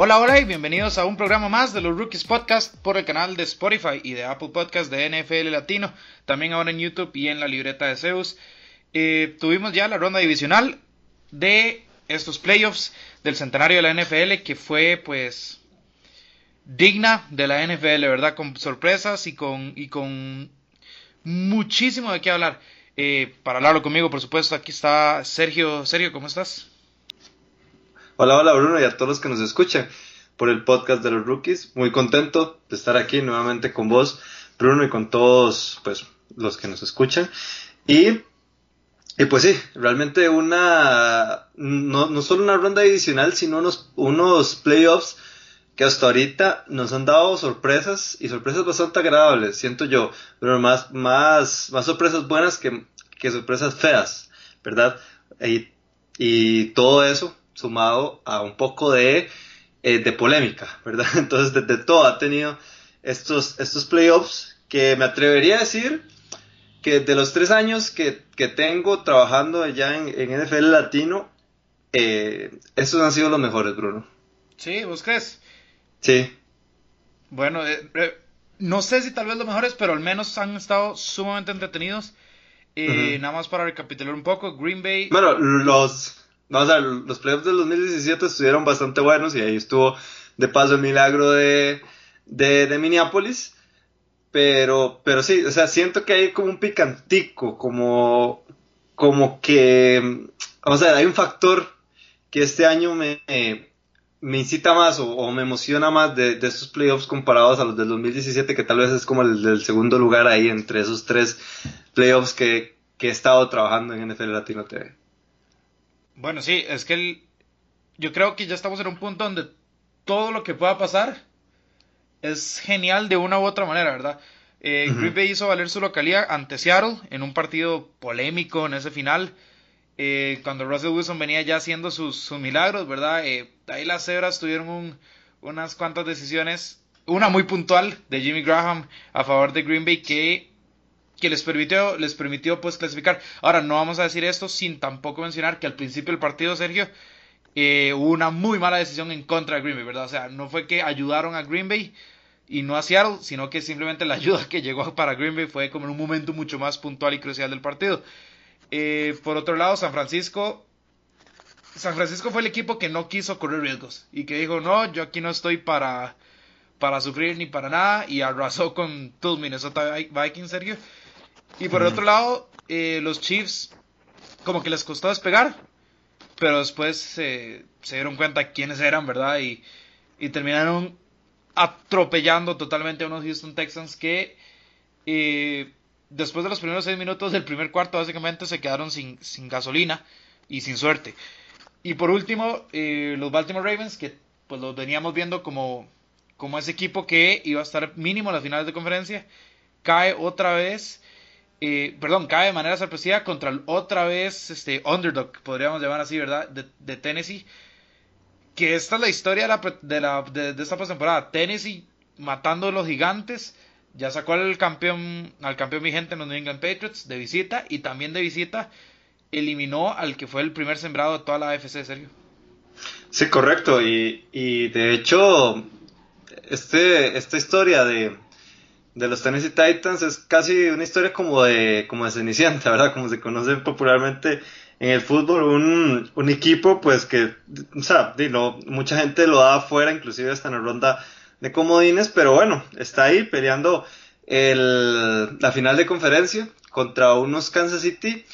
Hola, hola y bienvenidos a un programa más de los Rookies Podcast por el canal de Spotify y de Apple Podcast de NFL Latino, también ahora en YouTube y en la libreta de Zeus. Eh, tuvimos ya la ronda divisional de estos playoffs del centenario de la NFL que fue pues digna de la NFL, ¿verdad? Con sorpresas y con, y con muchísimo de qué hablar. Eh, para hablarlo conmigo, por supuesto, aquí está Sergio. Sergio, ¿cómo estás? Hola, hola Bruno y a todos los que nos escuchan por el podcast de los rookies. Muy contento de estar aquí nuevamente con vos, Bruno, y con todos pues, los que nos escuchan. Y, y pues sí, realmente una, no, no solo una ronda adicional, sino unos, unos playoffs que hasta ahorita nos han dado sorpresas y sorpresas bastante agradables, siento yo, pero más, más, más sorpresas buenas que, que sorpresas feas, ¿verdad? Y, y todo eso sumado a un poco de, eh, de polémica, ¿verdad? Entonces, de, todo ha tenido estos, estos playoffs que me atrevería a decir que de los tres años que, que tengo trabajando ya en, en NFL Latino, eh, estos han sido los mejores, Bruno. Sí, ¿vos crees? Sí. Bueno, eh, eh, no sé si tal vez los mejores, pero al menos han estado sumamente entretenidos. Eh, Nada más para recapitular un poco, Green Bay. Bueno, los, Vamos a ver, los playoffs del 2017 estuvieron bastante buenos y ahí estuvo de paso el milagro de, de, Minneapolis. Pero, pero sí, o sea, siento que hay como un picantico, como, como que, vamos a ver, hay un factor que este año me, me incita más o, me emociona más de, de, estos playoffs comparados a los del 2017, que tal vez es como el del segundo lugar ahí entre esos tres playoffs que, que he estado trabajando en NFL Latino TV. Bueno, sí, es que el, yo creo que ya estamos en un punto donde todo lo que pueda pasar es genial de una u otra manera, ¿verdad? Eh, Green Bay hizo valer su localidad ante Seattle en un partido polémico en ese final. Eh, cuando Russell Wilson venía ya haciendo sus, milagros, ¿verdad? Eh, ahí las cebras tuvieron unas cuantas decisiones, una muy puntual de Jimmy Graham a favor de Green Bay que que les permitió, les permitió pues clasificar. Ahora, no vamos a decir esto sin tampoco mencionar que al principio del partido, Sergio, eh, hubo una muy mala decisión en contra de Green Bay, ¿verdad? O sea, no fue que ayudaron a Green Bay y no a Seattle, sino que simplemente la ayuda que llegó para Green Bay fue como en un momento mucho más puntual y crucial del partido. Eh, por otro lado, San Francisco. San Francisco fue el equipo que no quiso correr riesgos y que dijo, no, yo aquí no estoy para, para sufrir ni para nada y arrasó con tus Minnesota Vikings, Sergio. Y por el otro lado, eh, los Chiefs como que les costó despegar, pero después se dieron cuenta quiénes eran, ¿verdad? Y, terminaron atropellando totalmente a unos Houston Texans que eh, después de los primeros seis minutos del primer cuarto básicamente se quedaron sin, sin gasolina y sin suerte. Y por último, eh, los Baltimore Ravens, que pues los veníamos viendo como, como ese equipo que iba a estar mínimo en las finales de conferencia, cae otra vez eh, perdón, cae de manera sorpresiva contra otra vez este underdog, podríamos llamar así, ¿verdad? De, Tennessee. Que esta es la historia de, la, de, esta postemporada. Tennessee matando a los gigantes. Ya sacó al campeón, al campeón vigente en los New England Patriots de visita. Y también de visita eliminó al que fue el primer sembrado de toda la AFC, serio. Sí, correcto. Y, y de hecho, este, esta historia de, de los Tennessee Titans es casi una historia como de, como de Cenicienta, ¿verdad? Como se conoce popularmente en el fútbol, un, un equipo pues que, o mucha gente lo da afuera, inclusive hasta en la ronda de comodines, pero bueno, está ahí peleando el, la final de conferencia contra unos Kansas City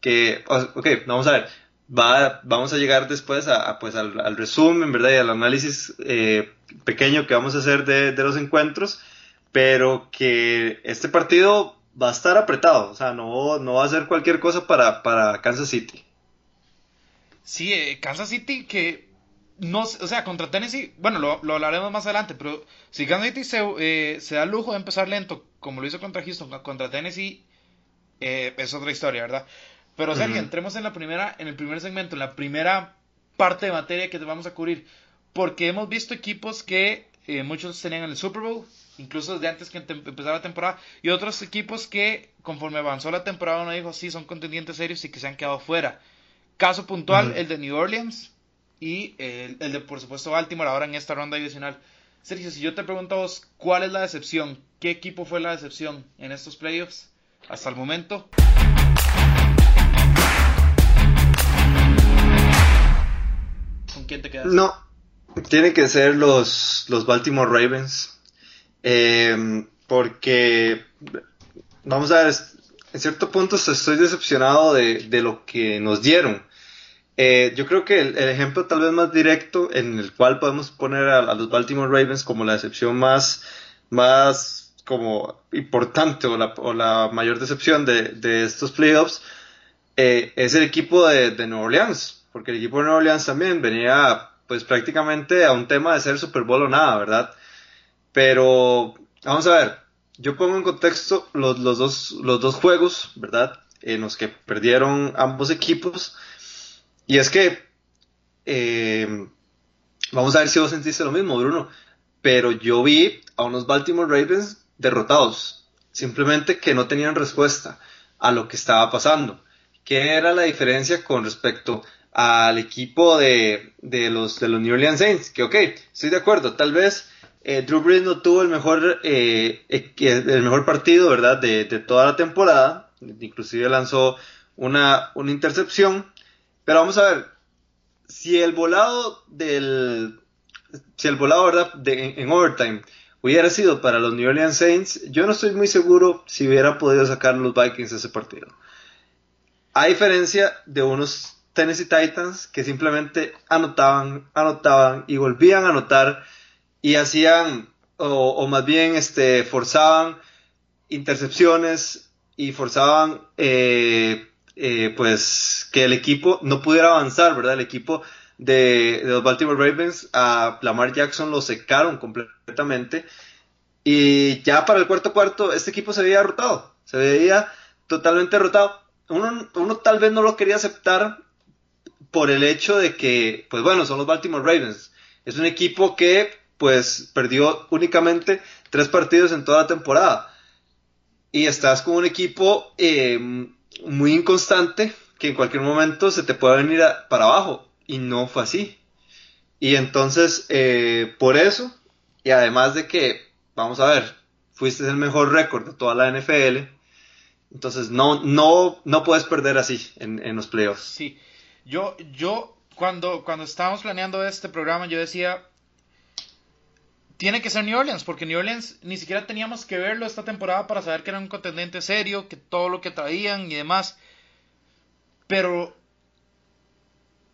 que, ok, vamos a ver, va, vamos a llegar después a, pues al, resumen, ¿verdad? Y al análisis eh, pequeño que vamos a hacer de, de los encuentros pero que este partido va a estar apretado, o sea, no, no va a ser cualquier cosa para, para Kansas City. Sí, eh, Kansas City que no, o sea, contra Tennessee, bueno, lo, lo hablaremos más adelante, pero si Kansas City se, eh, se, da el lujo de empezar lento, como lo hizo contra Houston, contra Tennessee, eh, es otra historia, ¿verdad? Pero Sergio, entremos en la primera, en el primer segmento, en la primera parte de materia que te vamos a cubrir, porque hemos visto equipos que muchos tenían en el Super Bowl, incluso desde antes que empezara la temporada, y otros equipos que conforme avanzó la temporada uno dijo, sí, son contendientes serios y que se han quedado fuera. Caso puntual, el de New Orleans, y el, el, de, por supuesto, Baltimore ahora en esta ronda adicional. Sergio, si yo te pregunto a vos, ¿cuál es la decepción? ¿Qué equipo fue la decepción en estos playoffs hasta el momento? ¿Con quién te quedas? No, tiene que ser los, los Baltimore Ravens. Eh, porque, vamos a ver, en cierto punto estoy decepcionado de, lo que nos dieron. Eh, yo creo que el, ejemplo tal vez más directo en el cual podemos poner a, los Baltimore Ravens como la decepción más, más como importante o la, mayor decepción de, de estos playoffs eh, es el equipo de, de Nueva Orleans, porque el equipo de Nueva Orleans también venía pues prácticamente a un tema de ser Super Bowl o nada, ¿verdad? Pero vamos a ver, yo pongo en contexto los, los, dos, los dos juegos, ¿verdad? En los que perdieron ambos equipos. Y es que, eh, vamos a ver si vos sentiste lo mismo, Bruno, pero yo vi a unos Baltimore Ravens derrotados, simplemente que no tenían respuesta a lo que estaba pasando. ¿Qué era la diferencia con respecto al equipo de, de, los, de los New Orleans Saints? Que ok, estoy de acuerdo, tal vez eh, Drew Brees no tuvo el mejor, eh, partido, ¿verdad? De, toda la temporada, inclusive lanzó una, intercepción, pero vamos a ver, si el volado del, si el volado, ¿verdad? En, overtime hubiera sido para los New Orleans Saints, yo no estoy muy seguro si hubiera podido sacar los Vikings ese partido. A diferencia de unos Tennessee Titans que simplemente anotaban, anotaban y volvían a anotar y hacían, o, más bien este, forzaban intercepciones y forzaban eh, eh, pues que el equipo no pudiera avanzar, ¿verdad? El equipo de, de, los Baltimore Ravens a Lamar Jackson lo secaron completamente. Y ya para el cuarto cuarto, este equipo se veía derrotado, se veía totalmente derrotado. Uno, uno tal vez no lo quería aceptar por el hecho de que, pues bueno, son los Baltimore Ravens. Es un equipo que, pues, perdió únicamente tres partidos en toda la temporada. Y estás con un equipo eh, muy inconstante que en cualquier momento se te puede venir para abajo y no fue así. Y entonces, eh, por eso, y además de que, vamos a ver, fuiste el mejor récord de toda la NFL, entonces no, no, no puedes perder así en, en los playoffs. Sí, yo, yo cuando, cuando estábamos planeando este programa, yo decía, tiene que ser New Orleans, porque New Orleans ni siquiera teníamos que verlo esta temporada para saber que era un contendiente serio, que todo lo que traían y demás. Pero,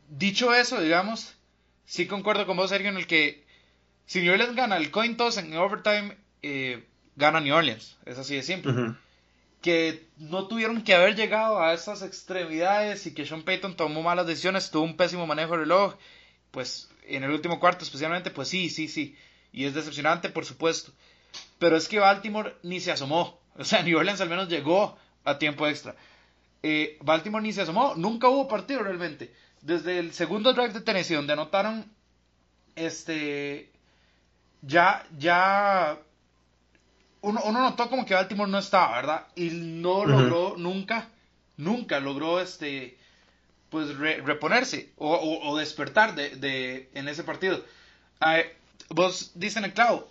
dicho eso, digamos, sí concuerdo con vos, Sergio, en el que si New Orleans gana el coin toss en overtime, eh, gana New Orleans. Es así de simple. Que no tuvieron que haber llegado a esas extremidades y que Sean Payton tomó malas decisiones, tuvo un pésimo manejo de reloj. Pues en el último cuarto especialmente, pues sí, sí, sí y es decepcionante, por supuesto. Pero es que Baltimore ni se asomó. O sea, New Orleans al menos llegó a tiempo extra. Eh, Baltimore ni se asomó. Nunca hubo partido realmente. Desde el segundo drive de Tennessee, donde anotaron. Este. Ya, ya. Uno, uno notó como que Baltimore no estaba, ¿verdad? Y no logró nunca, nunca logró este. Pues reponerse o, o, despertar de, de, en ese partido. Eh, vos dicen el clavo,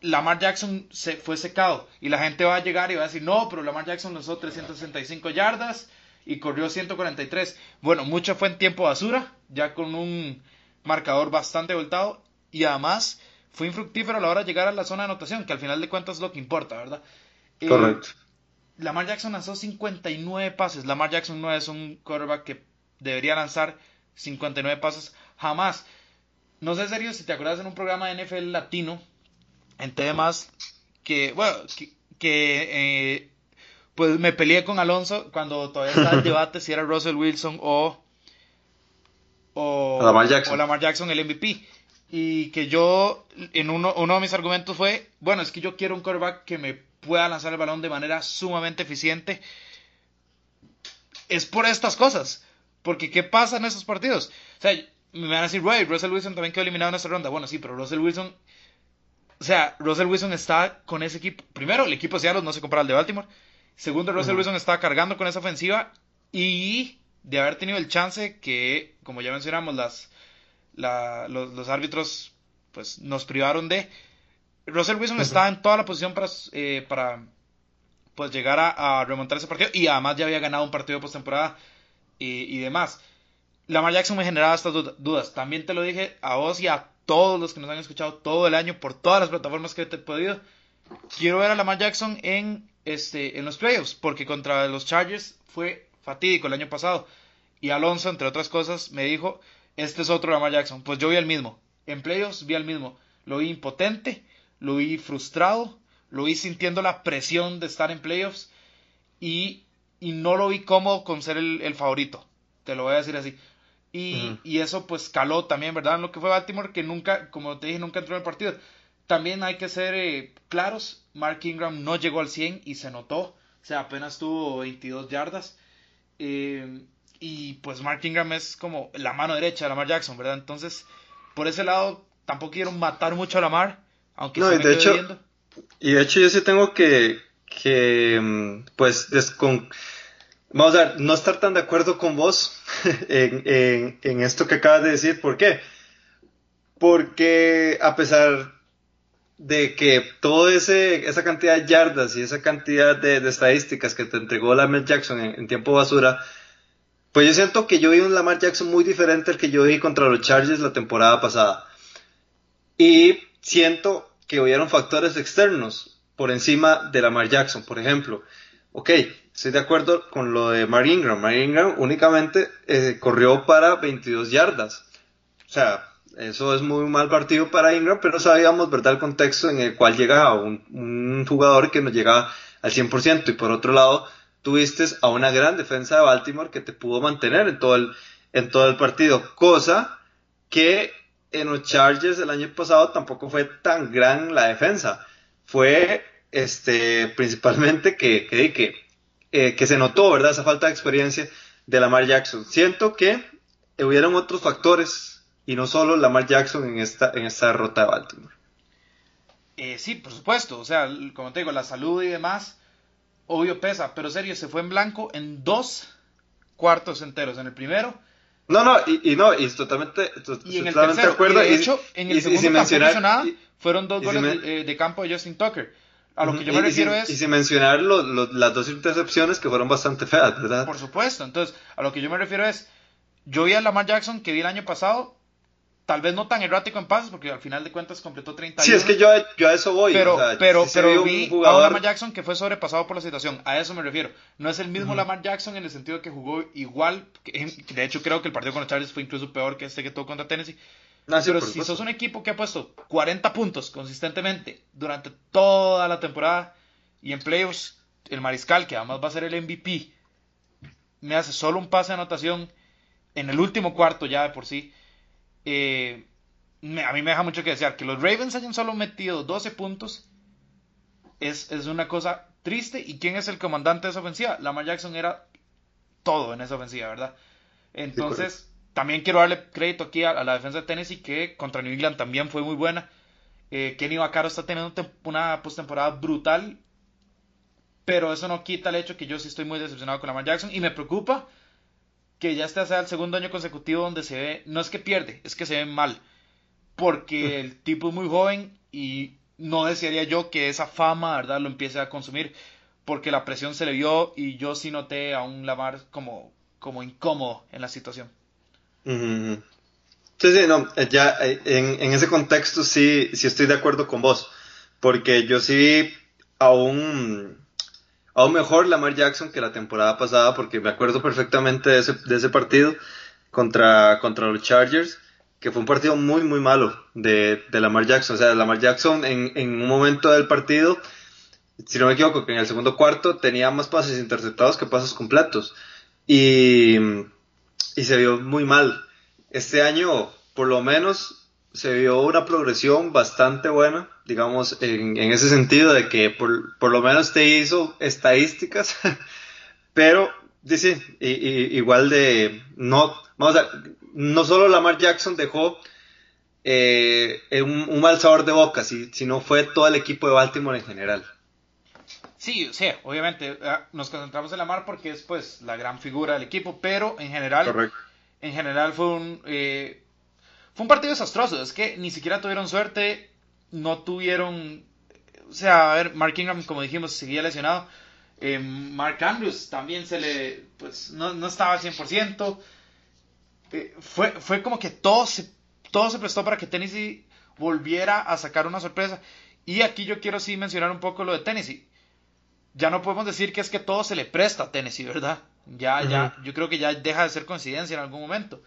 Lamar Jackson se fue secado y la gente va a llegar y va a decir, no, pero Lamar Jackson lanzó 365 yardas y corrió 143. Bueno, mucho fue en tiempo basura, ya con un marcador bastante voltado y además fue infructífero a la hora de llegar a la zona de anotación, que al final de cuentas es lo que importa, ¿verdad? Eh, Correcto. Lamar Jackson lanzó 59 pases. Lamar Jackson no es un quarterback que debería lanzar 59 pases jamás. No sé, serio, si te acuerdas en un programa de NFL latino, en temas que, bueno, que, eh, pues me peleé con Alonso cuando todavía estaba el debate si era Russell Wilson o, o, Lamar Jackson. o Lamar Jackson el MVP. Y que yo, en uno, uno de mis argumentos fue, bueno, es que yo quiero un quarterback que me pueda lanzar el balón de manera sumamente eficiente. Es por estas cosas. Porque ¿qué pasa en esos partidos? O sea, me van a decir, güey, Russell Wilson también quedó eliminado en esta ronda. Bueno, sí, pero Russell Wilson. O sea, Russell Wilson está con ese equipo. Primero, el equipo de Seattle no se compara al de Baltimore. Segundo, Russell Wilson está cargando con esa ofensiva. Y de haber tenido el chance que, como ya mencionamos, las, los, árbitros pues nos privaron de. Russell Wilson estaba en toda la posición para, eh, para pues llegar a, remontar ese partido y además ya había ganado un partido de postemporada y, y demás. Lamar Jackson me generaba estas dudas. También te lo dije a vos y a todos los que nos han escuchado todo el año por todas las plataformas que te he podido. Quiero ver a Lamar Jackson en, este, en los playoffs, porque contra los Chargers fue fatídico el año pasado. Y Alonso, entre otras cosas, me dijo, este es otro Lamar Jackson. Pues yo vi el mismo. En playoffs vi al mismo. Lo vi impotente, lo vi frustrado, lo vi sintiendo la presión de estar en playoffs y, y no lo vi cómodo con ser el favorito. Te lo voy a decir así. Y, eso pues caló también, ¿verdad? En lo que fue Baltimore, que nunca, como te dije, nunca entró en el partido. También hay que ser eh, claros, Mark Ingram no llegó al 100 y se notó, o sea, apenas tuvo 22 yardas. Eh, y pues Mark Ingram es como la mano derecha de Lamar Jackson, ¿verdad? Entonces, por ese lado, tampoco quiero matar mucho a Lamar, aunque no, y de hecho, Y de hecho yo sí tengo que, que mm, pues, descon Vamos a ver, no estar tan de acuerdo con vos en, en, esto que acabas de decir. ¿Por qué? Porque a pesar de que toda esa cantidad de yardas y esa cantidad de, estadísticas que te entregó Lamar Jackson en, tiempo basura, pues yo siento que yo vi un Lamar Jackson muy diferente al que yo vi contra los Chargers la temporada pasada. Y siento que hubieron factores externos por encima de Lamar Jackson, por ejemplo. Ok, estoy de acuerdo con lo de Mark Ingram. Mark Ingram únicamente eh, corrió para 22 yardas. O sea, eso es muy mal partido para Ingram, pero sabíamos, ¿verdad?, el contexto en el cual llegaba un, jugador que no llegaba al 100%. Y por otro lado, tuviste a una gran defensa de Baltimore que te pudo mantener en todo el, en todo el partido. Cosa que en los Chargers el año pasado tampoco fue tan gran la defensa. Fue este, principalmente que, que, eh, que, se notó, ¿verdad? Esa falta de experiencia de Lamar Jackson. Siento que hubieron otros factores y no solo Lamar Jackson en esta, en esta derrota de Baltimore. Eh, sí, por supuesto, o sea, como te digo, la salud y demás, obvio pesa, pero serio, se fue en blanco en dos cuartos enteros. En el primero, no, no, y, y no, y totalmente, y en el tercero, acuerdo. Y de hecho, en el segundo mencionar, fueron dos goles de, de, campo de Justin Tucker. A lo que yo me refiero es... Y sin mencionar las dos intercepciones que fueron bastante feas, ¿verdad? Por supuesto, entonces, a lo que yo me refiero es, yo vi a Lamar Jackson que vi el año pasado, tal vez no tan errático en pases, porque al final de cuentas completó 31. Sí, es que yo, yo a eso voy. Pero, pero, pero vi a Lamar Jackson que fue sobrepasado por la situación, a eso me refiero. No es el mismo Lamar Jackson en el sentido de que jugó igual, de hecho creo que el partido con los Chargers fue incluso peor que este que tuvo contra Tennessee pero si sos un equipo que ha puesto 40 puntos consistentemente durante toda la temporada y en playoffs, el mariscal, que además va a ser el MVP, me hace solo un pase de anotación en el último cuarto ya de por sí, eh, a mí me deja mucho que desear. Que los Ravens hayan solo metido 12 puntos es, una cosa triste. ¿Y quién es el comandante de esa ofensiva? Lamar Jackson era todo en esa ofensiva, ¿verdad? Entonces, también quiero darle crédito aquí a, la defensa de Tennessee, que contra New England también fue muy buena. Eh, Kenny Vaccaro está teniendo una postemporada brutal, pero eso no quita el hecho que yo sí estoy muy decepcionado con Lamar Jackson y me preocupa que ya este sea el segundo año consecutivo donde se ve, no es que pierde, es que se ve mal, porque el tipo es muy joven y no desearía yo que esa fama, ¿verdad?, lo empiece a consumir, porque la presión se le vio y yo sí noté a un Lamar como, como incómodo en la situación. Sí, sí, no, eh, ya eh, en, ese contexto sí, sí estoy de acuerdo con vos, porque yo sí aún, aún mejor Lamar Jackson que la temporada pasada, porque me acuerdo perfectamente de ese, de ese partido contra, contra los Chargers, que fue un partido muy, muy malo de, de Lamar Jackson. O sea, Lamar Jackson en, en un momento del partido, si no me equivoco, que en el segundo cuarto tenía más pases interceptados que pases completos. Y y se vio muy mal. Este año, por lo menos, se vio una progresión bastante buena, digamos, en, ese sentido de que por, lo menos te hizo estadísticas, pero dice, igual de, no, vamos a, no solo Lamar Jackson dejó eh, un, mal sabor de boca, sino fue todo el equipo de Baltimore en general. Sí, sí, obviamente ah, nos concentramos en Lamar porque es pues la gran figura del equipo, pero en general, en general fue un eh, fue un partido desastroso. Es que ni siquiera tuvieron suerte, no tuvieron. O sea, a ver, Mark Ingram, como dijimos, seguía lesionado. Eh, Mark Andrews también se le. Pues no, no estaba al 100%. Eh, fue, fue como que todo se, todo se prestó para que Tennessee volviera a sacar una sorpresa. Y aquí yo quiero sí mencionar un poco lo de Tennessee. Ya no podemos decir que es que todo se le presta a Tennessee, ¿verdad? Ya, ya, yo creo que ya deja de ser coincidencia en algún momento.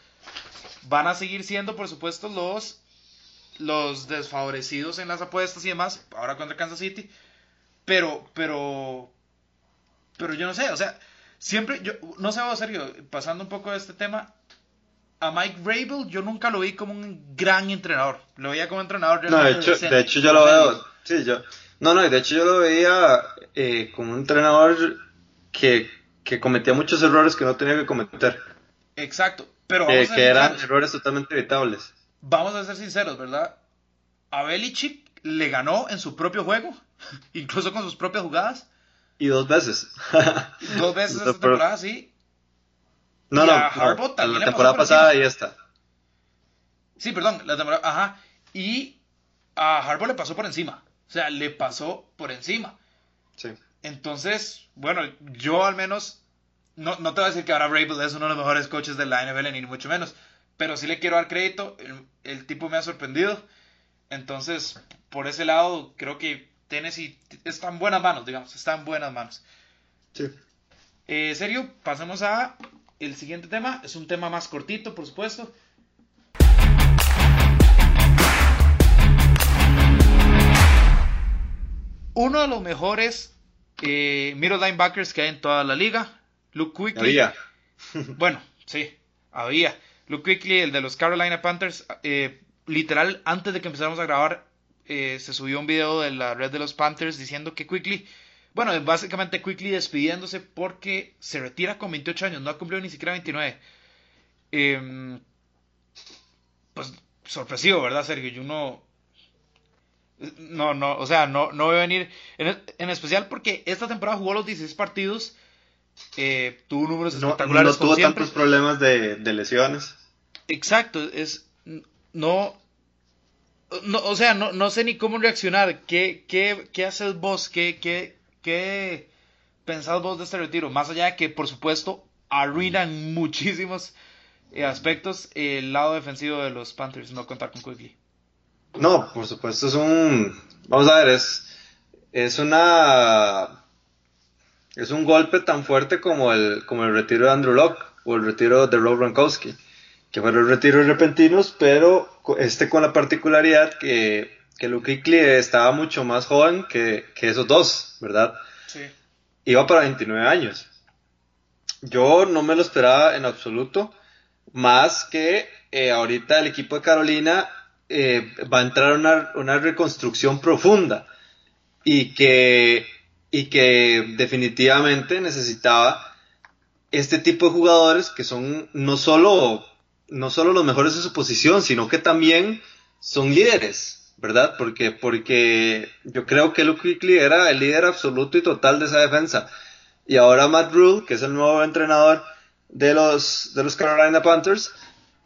Van a seguir siendo, por supuesto, los, los desfavorecidos en las apuestas y demás, ahora contra Kansas City. Pero, pero, pero yo no sé, o sea, siempre, yo, no sé, serio, pasando un poco de este tema, a Mike Rabel yo nunca lo vi como un gran entrenador. Lo veía como entrenador No, de hecho, de hecho yo lo veo. Sí, yo. No, no, de hecho yo lo veía eh, como un entrenador que, que, cometía muchos errores que no tenía que cometer. Exacto, pero vamos que eran errores totalmente evitables. Vamos a ser sinceros, ¿verdad? A Belichick le ganó en su propio juego, incluso con sus propias jugadas. Y dos veces. dos veces esta temporada, sí. No, no, la temporada pasada y esta. Sí, perdón, la temporada, ajá. Y a Harbaugh le pasó por encima. O sea, le pasó por encima. Sí. Entonces, bueno, yo al menos, no, no te voy a decir que ahora Rabel es uno de los mejores coaches de la NFL, ni mucho menos. Pero sí le quiero dar crédito. El, tipo me ha sorprendido. Entonces, por ese lado, creo que Tennessee está en buenas manos, digamos. Está en buenas manos. Sí. Eh, serio, pasemos a el siguiente tema es un tema más cortito, por supuesto. Uno de los mejores eh, middle linebackers que hay en toda la liga, Luke Quickly. Había. bueno, sí, había. Luke Quickly, el de los Carolina Panthers, eh, literal, antes de que empezáramos a grabar, eh, se subió un video de la red de los Panthers diciendo que Quickly bueno, básicamente Quickly despidiéndose porque se retira con 28 años, no ha cumplido ni siquiera 29. Em, pues sorpresivo, ¿verdad, Sergio? Yo no... No, no, o sea, no, no voy a venir. En, especial porque esta temporada jugó los 16 partidos. Eh, tuvo números espectaculares. No, tuvo tantos problemas de, lesiones. Exacto, es. No. no o sea, no, no sé ni cómo reaccionar. ¿Qué, qué, qué haces vos? ¿Qué, qué, ¿Qué pensás vos de este retiro? Más allá de que, por supuesto, arruinan muchísimos eh, aspectos el lado defensivo de los Panthers, no contar con Quigley. No, por supuesto, es un. Vamos a ver, es. Es una. Es un golpe tan fuerte como el, como el retiro de Andrew Locke o el retiro de Rob Gronkowski, que fueron retiros repentinos, pero este con la particularidad que que Luke Kuechly estaba mucho más joven que, esos dos, ¿verdad? Sí. Iba para 29 años. Yo no me lo esperaba en absoluto, más que eh, ahorita el equipo de Carolina eh, va a entrar una, una reconstrucción profunda y que, y que definitivamente necesitaba este tipo de jugadores que son no solo, no solo los mejores de su posición, sino que también son líderes, ¿verdad? Porque, porque yo creo que Luke Kuechly era el líder absoluto y total de esa defensa. Y ahora Matt Rule, que es el nuevo entrenador de los, de los Carolina Panthers,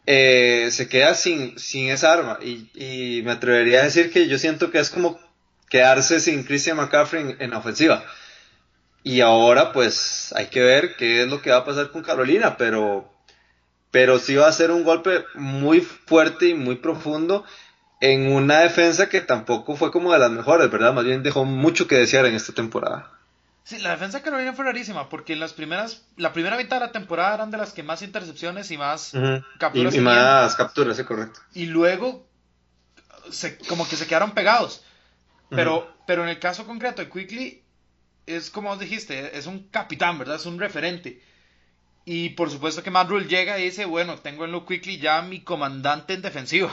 eh, se queda sin, sin esa arma. Y, y, me atrevería a decir que yo siento que es como quedarse sin Christian McCaffrey en, ofensiva. Y ahora pues hay que ver qué es lo que va a pasar con Carolina, pero, pero sí va a ser un golpe muy fuerte y muy profundo en una defensa que tampoco fue como de las mejores, ¿verdad? Más bien dejó mucho que desear en esta temporada. Sí, la defensa de Carolina fue rarísima, porque en las primeras, la primera mitad de la temporada eran de las que más intercepciones y más capturas. Y, más capturas, sí, correcto. Y luego, se, como que se quedaron pegados. Pero, pero en el caso concreto de Quickly, es como os dijiste, es un capitán, ¿verdad? Es un referente. Y por supuesto que Matt Rule llega y dice, bueno, tengo en Luke Quickly ya mi comandante en defensiva.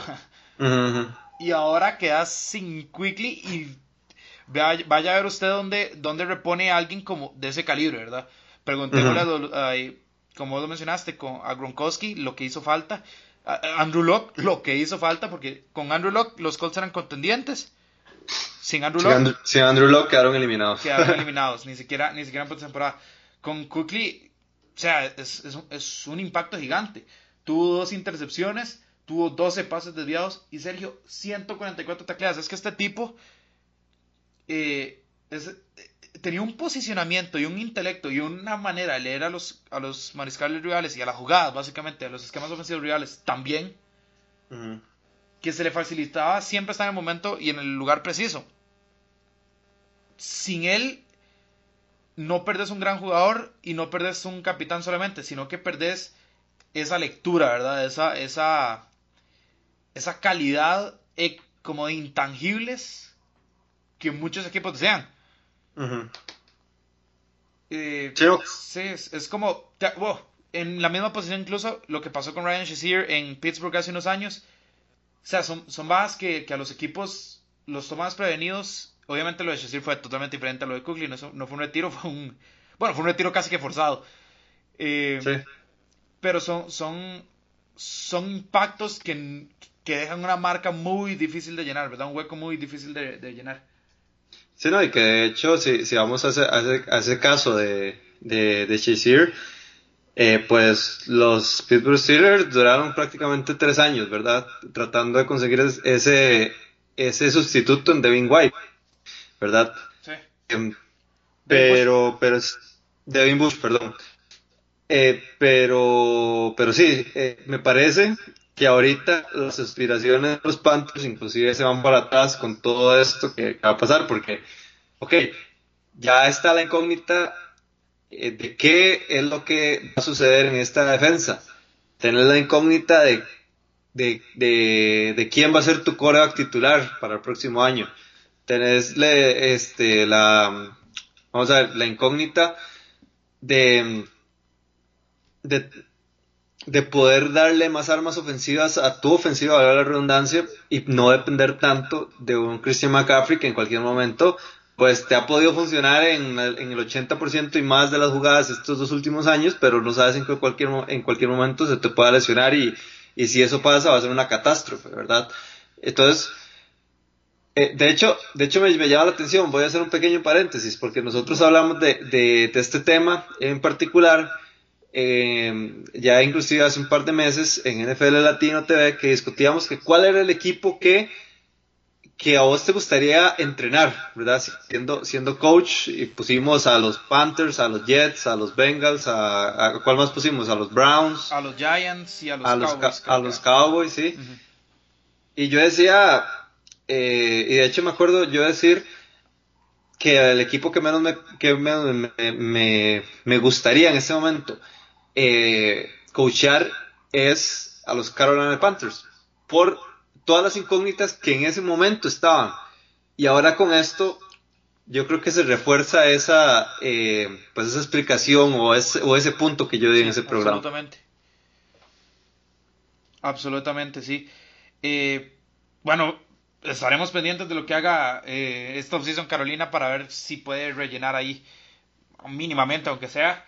Y ahora quedas sin Quickly y vaya, vaya, a ver usted dónde, dónde repone a alguien como de ese calibre, ¿verdad? Preguntémosle, como lo mencionaste, con, a Gronkowski lo que hizo falta. A Andrew Locke lo que hizo falta, porque con Andrew Locke los Colts eran contendientes. Sin Andrew Locke. Sin Andrew, Locke quedaron eliminados. Quedaron eliminados, ni siquiera, ni siquiera en temporada. Con Quickly, o sea, es, es, es un impacto gigante. Tuvo dos intercepciones, tuvo 12 pases desviados y Sergio 144 tacleadas. Es que este tipo eh, tenía un posicionamiento y un intelecto y una manera de leer a los, a los mariscales rivales y a las jugadas, básicamente, a los esquemas ofensivos rivales también, que se le facilitaba siempre estar en el momento y en el lugar preciso. Sin él, no perdés un gran jugador y no perdés un capitán solamente, sino que perdés esa lectura, ¿verdad? Esa, esa, esa calidad eh, como de intangibles que muchos equipos desean. Eh, sí, es, como en la misma posición incluso lo que pasó con Ryan Shazier en Pittsburgh hace unos años. O sea, son, son bajas que, a los equipos los tomas prevenidos. Obviamente lo de Shazier fue totalmente diferente a lo de Cookley. No, no, fue un retiro, fue un... Bueno, fue un retiro casi que forzado. Eh, sí. Pero son, son, son impactos que, que dejan una marca muy difícil de llenar, ¿verdad? Un hueco muy difícil de, de llenar. Sí, no, y que de hecho, si, si vamos a ese, a ese, caso de, de, de eh, pues los Pittsburgh Steelers duraron prácticamente tres años, ¿verdad? Tratando de conseguir ese, ese sustituto en Devin White, ¿verdad? Sí. Em, pero, pero, Devin Bush, perdón. Eh, pero, pero sí, eh, me parece que ahorita las aspiraciones de los Panthers inclusive se van para atrás con todo esto que va a pasar, porque, ok, ya está la incógnita eh, de qué es lo que va a suceder en esta defensa. Tener la incógnita de, de, de, quién va a ser tu coreback titular para el próximo año. Tenés este, la, vamos a ver, la incógnita de, de de poder darle más armas ofensivas a tu ofensiva, a la redundancia, y no depender tanto de un Christian McCaffrey que en cualquier momento pues te ha podido funcionar en, en el 80% y más de las jugadas estos dos últimos años, pero no sabes en cualquier, en cualquier momento se te pueda lesionar y, y si eso pasa va a ser una catástrofe, ¿verdad? Entonces, eh, de hecho, de hecho me, me, llama la atención, voy a hacer un pequeño paréntesis, porque nosotros hablamos de, de, de este tema en particular, eh, ya inclusive hace un par de meses en NFL Latino TV que discutíamos que cuál era el equipo que, que a vos te gustaría entrenar, ¿verdad? Siendo, siendo coach y pusimos a los Panthers, a los Jets, a los Bengals, a, ¿cuál más pusimos? A los Browns. A los Giants y a los Cowboys. a los Cowboys, sí. Y yo decía, eh, y de hecho me acuerdo yo decir que el equipo que menos me, que menos me, me gustaría en ese momento eh, coachar es a los Carolina Panthers por todas las incógnitas que en ese momento estaban. Y ahora con esto, yo creo que se refuerza esa, eh, pues esa explicación o ese, o ese punto que yo di en ese programa. Absolutamente. Absolutamente, sí. Eh, bueno, estaremos pendientes de lo que haga eh, esta offseason Carolina para ver si puede rellenar ahí mínimamente, aunque sea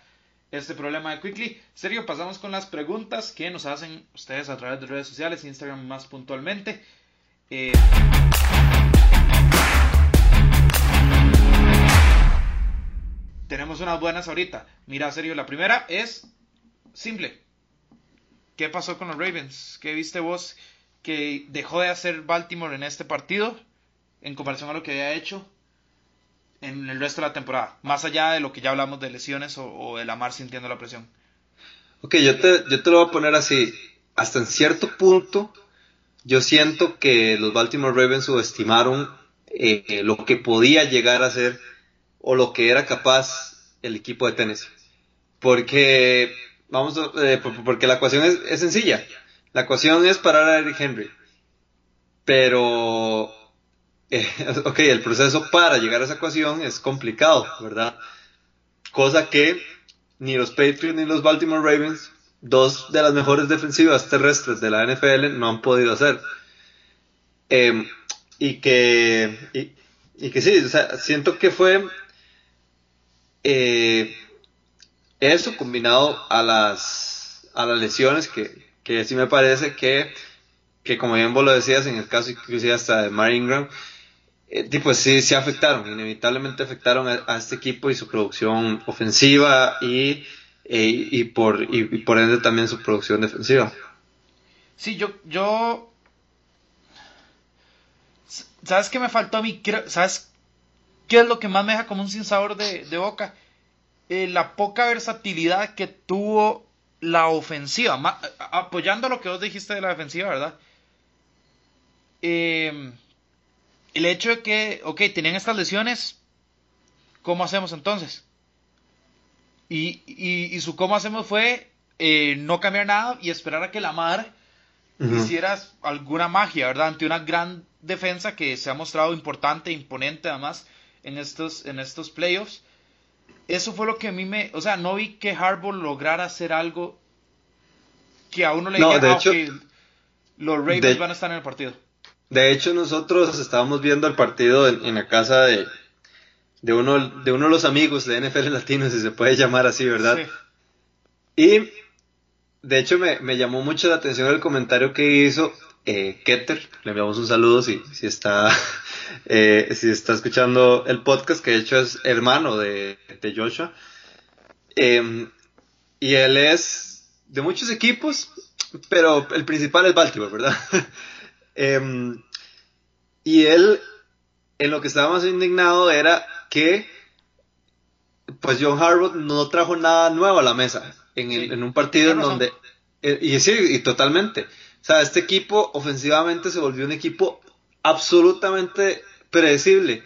este problema de Quickly. Serio, pasamos con las preguntas que nos hacen ustedes a través de redes sociales, Instagram más puntualmente. Eh, tenemos unas buenas ahorita. Mira, serio, la primera es simple. ¿Qué pasó con los Ravens? ¿Qué viste vos que dejó de hacer Baltimore en este partido en comparación a lo que había hecho? En el resto de la temporada, más allá de lo que ya hablamos de lesiones o, o de la mar sintiendo la presión. Ok, yo te, yo te lo voy a poner así. Hasta en cierto punto, yo siento que los Baltimore Ravens subestimaron eh, lo que podía llegar a ser o lo que era capaz el equipo de Tennessee. Porque, vamos, eh, porque la ecuación es, es sencilla. La ecuación es parar a Eric Henry. Pero eh, ok, el proceso para llegar a esa ecuación es complicado, ¿verdad? Cosa que ni los Patriots ni los Baltimore Ravens, dos de las mejores defensivas terrestres de la NFL, no han podido hacer. Em, y que, y, que sí, o sea, siento que fue eh, eso combinado a las, a las lesiones que, que sí me parece que, que como bien vos lo decías, en el caso inclusive hasta de Mar Ingram, eh, pues sí, sí afectaron, inevitablemente afectaron a, este equipo y su producción ofensiva y, eh, y, por, y, por ende también su producción defensiva. Sí, yo, yo... ¿Sabes qué me faltó a mí? ¿Sabes qué es lo que más me deja como un sinsabor de, de boca? Eh, la poca versatilidad que tuvo la ofensiva, apoyando lo que vos dijiste de la defensiva, ¿verdad? Eh, el hecho de que, ok, tenían estas lesiones, ¿cómo hacemos entonces? Y, y, su cómo hacemos fue eh, no cambiar nada y esperar a que la madre hiciera alguna magia, ¿verdad? Ante una gran defensa que se ha mostrado importante, imponente además en estos, en estos playoffs. Eso fue lo que a mí me... O sea, no vi que Harbaugh lograra hacer algo que a uno le no, de ah, hecho, los Ravens van a estar en el partido. De hecho, nosotros estábamos viendo el partido en, la casa de, de, uno, de uno de los amigos de NFL Latino, si se puede llamar así, ¿verdad? Y de hecho me, llamó mucho la atención el comentario que hizo eh, Keter. Le enviamos un saludo si, si, está, eh, si está escuchando el podcast, que de hecho es hermano de, de Joshua. Em, y él es de muchos equipos, pero el principal es Baltimore, ¿verdad? Em, y él, en lo que estaba más indignado era que, pues John Harbaugh no trajo nada nuevo a la mesa en, un partido en donde, eh, y sí, y totalmente. O sea, este equipo ofensivamente se volvió un equipo absolutamente predecible.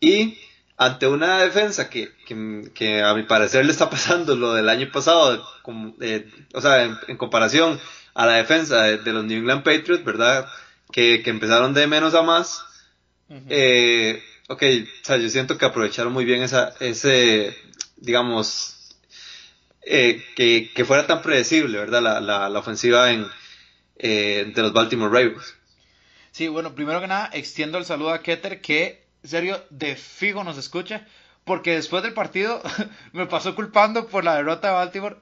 Y ante una defensa que, que, a mi parecer le está pasando lo del año pasado, eh, o sea, en, comparación a la defensa de, los New England Patriots, ¿verdad? Que, empezaron de menos a más. eh, ok, o sea, yo siento que aprovecharon muy bien esa, ese, digamos, eh, que, que, fuera tan predecible, ¿verdad? La, la, la ofensiva en, eh, de los Baltimore Ravens. Sí, bueno, primero que nada, extiendo el saludo a Keter, que, en serio, de fijo nos escucha, porque después del partido me pasó culpando por la derrota de Baltimore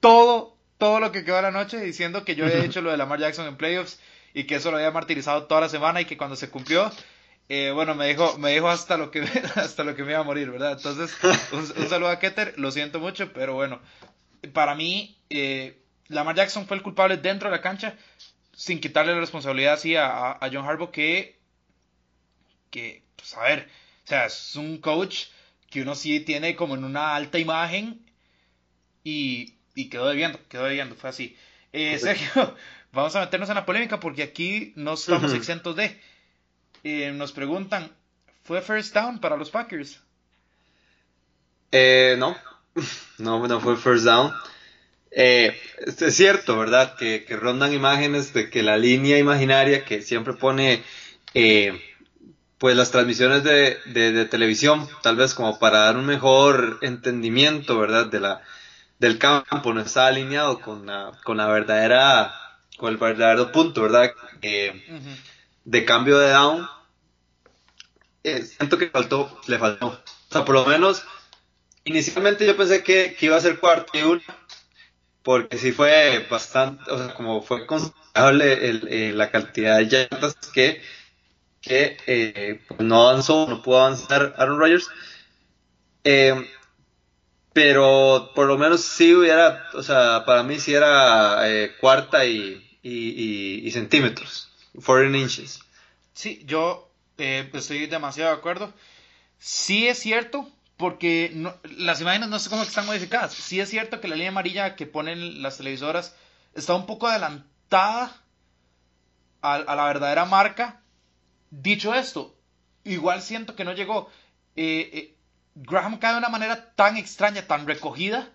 todo, todo lo que quedó la noche, diciendo que yo había hecho lo de Lamar Jackson en playoffs y que eso lo había martirizado toda la semana y que cuando se cumplió, eh, bueno, me dijo, me dijo hasta lo que hasta lo que me iba a morir, ¿verdad? Entonces, un, saludo a Keter, lo siento mucho, pero bueno, para mí, eh, Lamar Jackson fue el culpable dentro de la cancha, sin quitarle la responsabilidad así a, a John Harbaugh, que, que, pues a ver, o sea, es un coach que uno sí tiene como en una alta imagen y, y quedó debiendo, quedó debiendo, fue así. Eh, Sergio, vamos a meternos en la polémica porque aquí no estamos exentos de. Eh, nos preguntan, ¿fue first down para los Packers? Eh, no, no, no fue first down. Eh, es cierto, ¿verdad? Que, rondan imágenes de que la línea imaginaria que siempre pone eh, pues las transmisiones de, de, televisión, tal vez como para dar un mejor entendimiento, ¿verdad? De la, del campo, no está alineado con la, con la verdadera con el verdadero punto, ¿verdad? De cambio de down. Eh, siento que faltó, le faltó. O sea, por lo menos, inicialmente yo pensé que, iba a ser cuarto y uno, porque sí fue bastante, o sea, como fue considerable el, eh, la cantidad de llantas que, que eh, pues no avanzó, no pudo avanzar Aaron Rodgers. Pero por lo menos sí hubiera, o sea, para mí sí era cuarta y, y, centímetros, 40 inches. Sí, yo eh, estoy demasiado de acuerdo. Sí es cierto, porque las imágenes no sé cómo están modificadas. Sí es cierto que la línea amarilla que ponen las televisoras está un poco adelantada a, la verdadera marca. Dicho esto, igual siento que no llegó. Eh, eh, Graham cae de una manera tan extraña, tan recogida,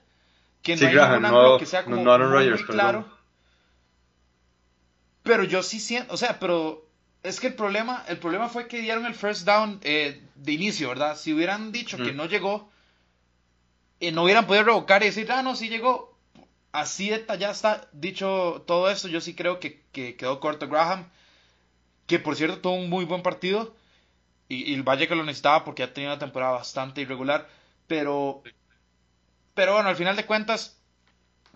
que no hay Graham, ángulo que sea como muy, claro. Pero yo sí siento, o sea, pero es que el problema, el problema fue que dieron el first down eh, de inicio, ¿verdad? Si hubieran dicho que no llegó, eh, no hubieran podido revocar y decir, ah, no, sí llegó. Así de ya está dicho todo esto. Yo sí creo que, quedó corto Graham, que por cierto tuvo un muy buen partido. Y, el Valle que lo necesitaba porque ha tenido una temporada bastante irregular. Pero, pero bueno, al final de cuentas,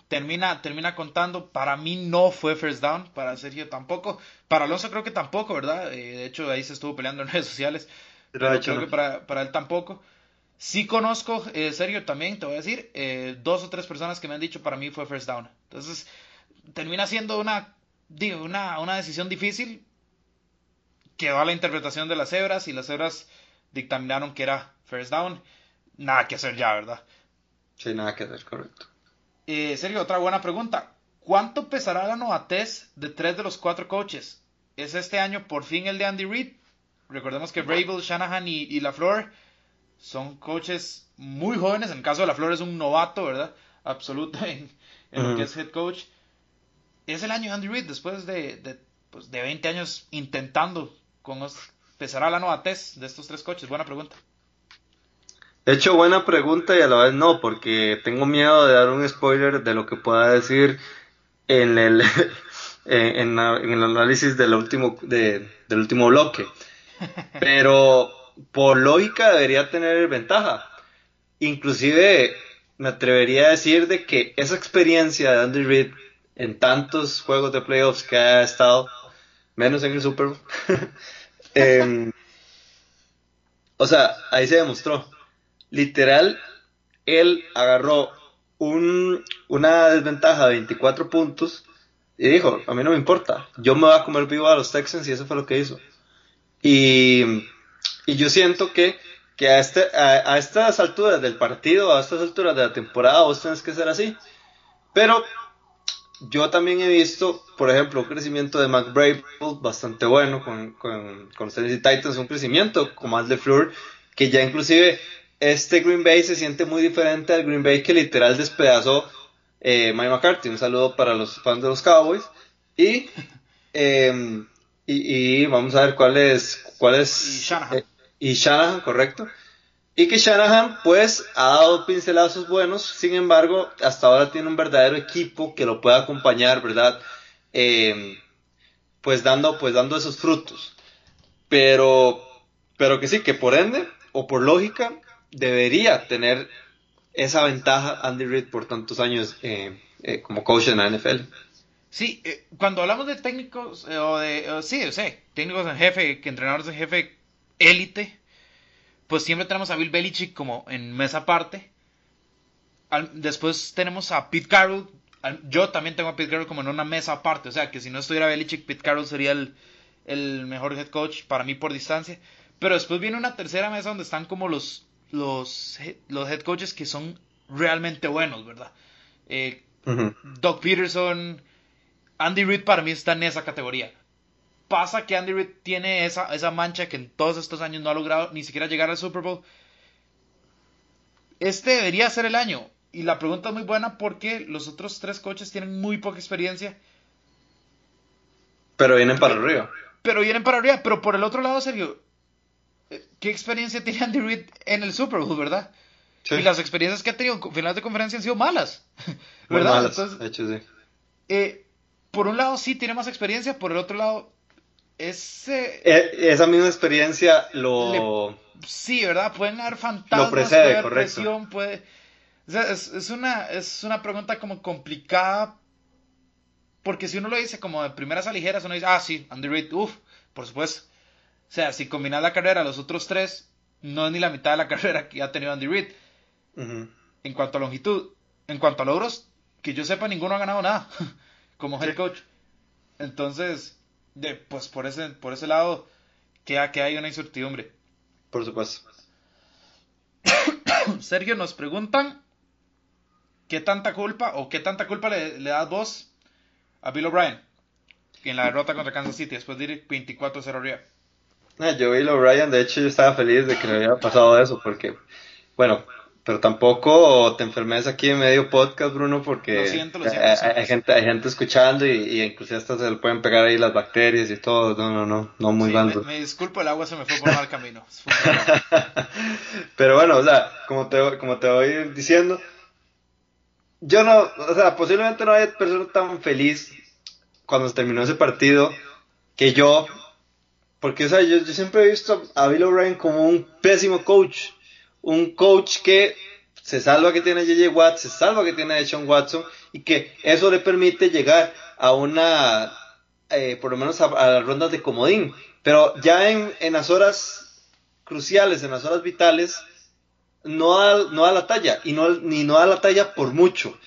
termina, termina contando. Para mí no fue first down, para Sergio tampoco. Para Alonso creo que tampoco, ¿verdad? Eh, de hecho, ahí se estuvo peleando en redes sociales. Pero creo que para, para, él tampoco. Sí conozco, eh, Sergio también, te voy a decir, eh, dos o tres personas que me han dicho para mí fue first down. Entonces, termina siendo una digo, una, una decisión difícil. Quedó a la interpretación de las cebras y las cebras dictaminaron que era first down. Nada que hacer ya, ¿verdad? Sí, nada que hacer, correcto. Eh, Sergio, otra buena pregunta. ¿Cuánto pesará la novatez de tres de los cuatro coaches? ¿Es este año por fin el de Andy Reid? Recordemos que Bravel, Shanahan y, y LaFleur son coaches muy jóvenes. En el caso de LaFleur es un novato, ¿verdad? Absoluto en, lo que es head coach. Es el año de Andy Reid después de, de, pues, de 20 años intentando con pesará la novatez de estos tres coches. Buena pregunta. De hecho, buena pregunta y a la vez no, porque tengo miedo de dar un spoiler de lo que pueda decir en el, en, el análisis del último, del último bloque. Pero por lógica debería tener ventaja. Inclusive me atrevería a decir de que esa experiencia de Andy Reid en tantos juegos de playoffs que ha estado, menos en el Super Bowl, em, o sea, ahí se demostró literal, él agarró un, una desventaja de 24 puntos y dijo, a mí no me importa, yo me voy a comer vivo a los Texans y eso fue lo que hizo. Y, y yo siento que, que a, este, a, estas alturas del partido, a estas alturas de la temporada, vos tenés que ser así. Pero yo también he visto, por ejemplo, un crecimiento de McBrave bastante bueno con, con, con los Tennessee Titans, un crecimiento con más de Fleur, que ya inclusive este Green Bay se siente muy diferente al Green Bay que literal despedazó eh, Mike McCarthy. Un saludo para los fans de los Cowboys. Y, em, y, vamos a ver cuál es. Cuál es y Shanahan. Eh, y Shanahan, correcto. Y que Shanahan, pues, ha dado pincelazos buenos. Sin embargo, hasta ahora tiene un verdadero equipo que lo pueda acompañar, ¿verdad? Em, pues dando, pues dando esos frutos. Pero, pero que sí, que por ende, o por lógica, debería tener esa ventaja Andy Reid por tantos años eh, eh, como coach en la NFL. Sí, eh, cuando hablamos de técnicos, o de, sí, sé, técnicos en jefe, que entrenadores en jefe élite, pues siempre tenemos a Bill Belichick como en mesa aparte. después tenemos a Pete Carroll. yo también tengo a Pete Carroll como en una mesa aparte. O sea, que si no estuviera Belichick, Pete Carroll sería el, el mejor head coach para mí por distancia. Pero después viene una tercera mesa donde están como los los, los head coaches que son realmente buenos, ¿verdad? Eh, Doug Peterson, Andy Reid para mí está en esa categoría. Pasa que Andy Reid tiene esa, esa mancha que en todos estos años no ha logrado ni siquiera llegar al Super Bowl. Este debería ser el año. Y la pregunta es muy buena porque los otros tres coaches tienen muy poca experiencia. Pero vienen para arriba. Pero vienen para arriba. Pero por el otro lado, serio, ¿qué experiencia tiene Andy Reid en el Super Bowl, verdad? Y las experiencias que ha tenido en finales de conferencia han sido malas, ¿verdad? Entonces, eh, por un lado sí tiene más experiencia, por el otro lado ese... E, esa misma experiencia lo... sí, ¿verdad? Pueden haber fantasmas, lo precede, correcto. puede... es, una, es una pregunta como complicada porque si uno lo dice como de primeras a ligeras, uno dice, ah, sí, Andy Reid, uff, por supuesto. O sea, si combinas la carrera, los otros tres, no es ni la mitad de la carrera que ha tenido Andy Reid. En cuanto a longitud, en cuanto a logros, que yo sepa, ninguno ha ganado nada como head coach. Entonces, de, pues por ese, por ese lado, que, que hay una incertidumbre. Por supuesto. Sergio, nos preguntan qué tanta culpa o qué tanta culpa le, le das vos a Bill O'Brien en la derrota contra Kansas City después de ir 24-0 arriba. Ah, yo Bill O'Brien, de hecho, yo estaba feliz de que me hubiera pasado eso, porque, bueno, pero tampoco te enfermes aquí en medio podcast, Bruno, porque lo siento, lo siento, hay, gente, hay gente escuchando y, y incluso hasta se le pueden pegar ahí las bacterias y todo. No, no, no, no muy sí, Me, disculpo, el agua se me fue por mal camino. pero bueno, o sea, como te, como te voy diciendo, yo no, o sea, posiblemente no haya persona tan feliz cuando se terminó ese partido que yo porque, o sea, yo, siempre he visto a Bill O'Brien como un pésimo coach. Un coach que se salva que tiene JJ Watt, se salva que tiene a Sean Watson y que eso le permite llegar a una, eh, por lo menos a, las rondas de comodín. Pero ya en, en, las horas cruciales, en las horas vitales, no da, no da la talla y no, ni no da la talla por mucho.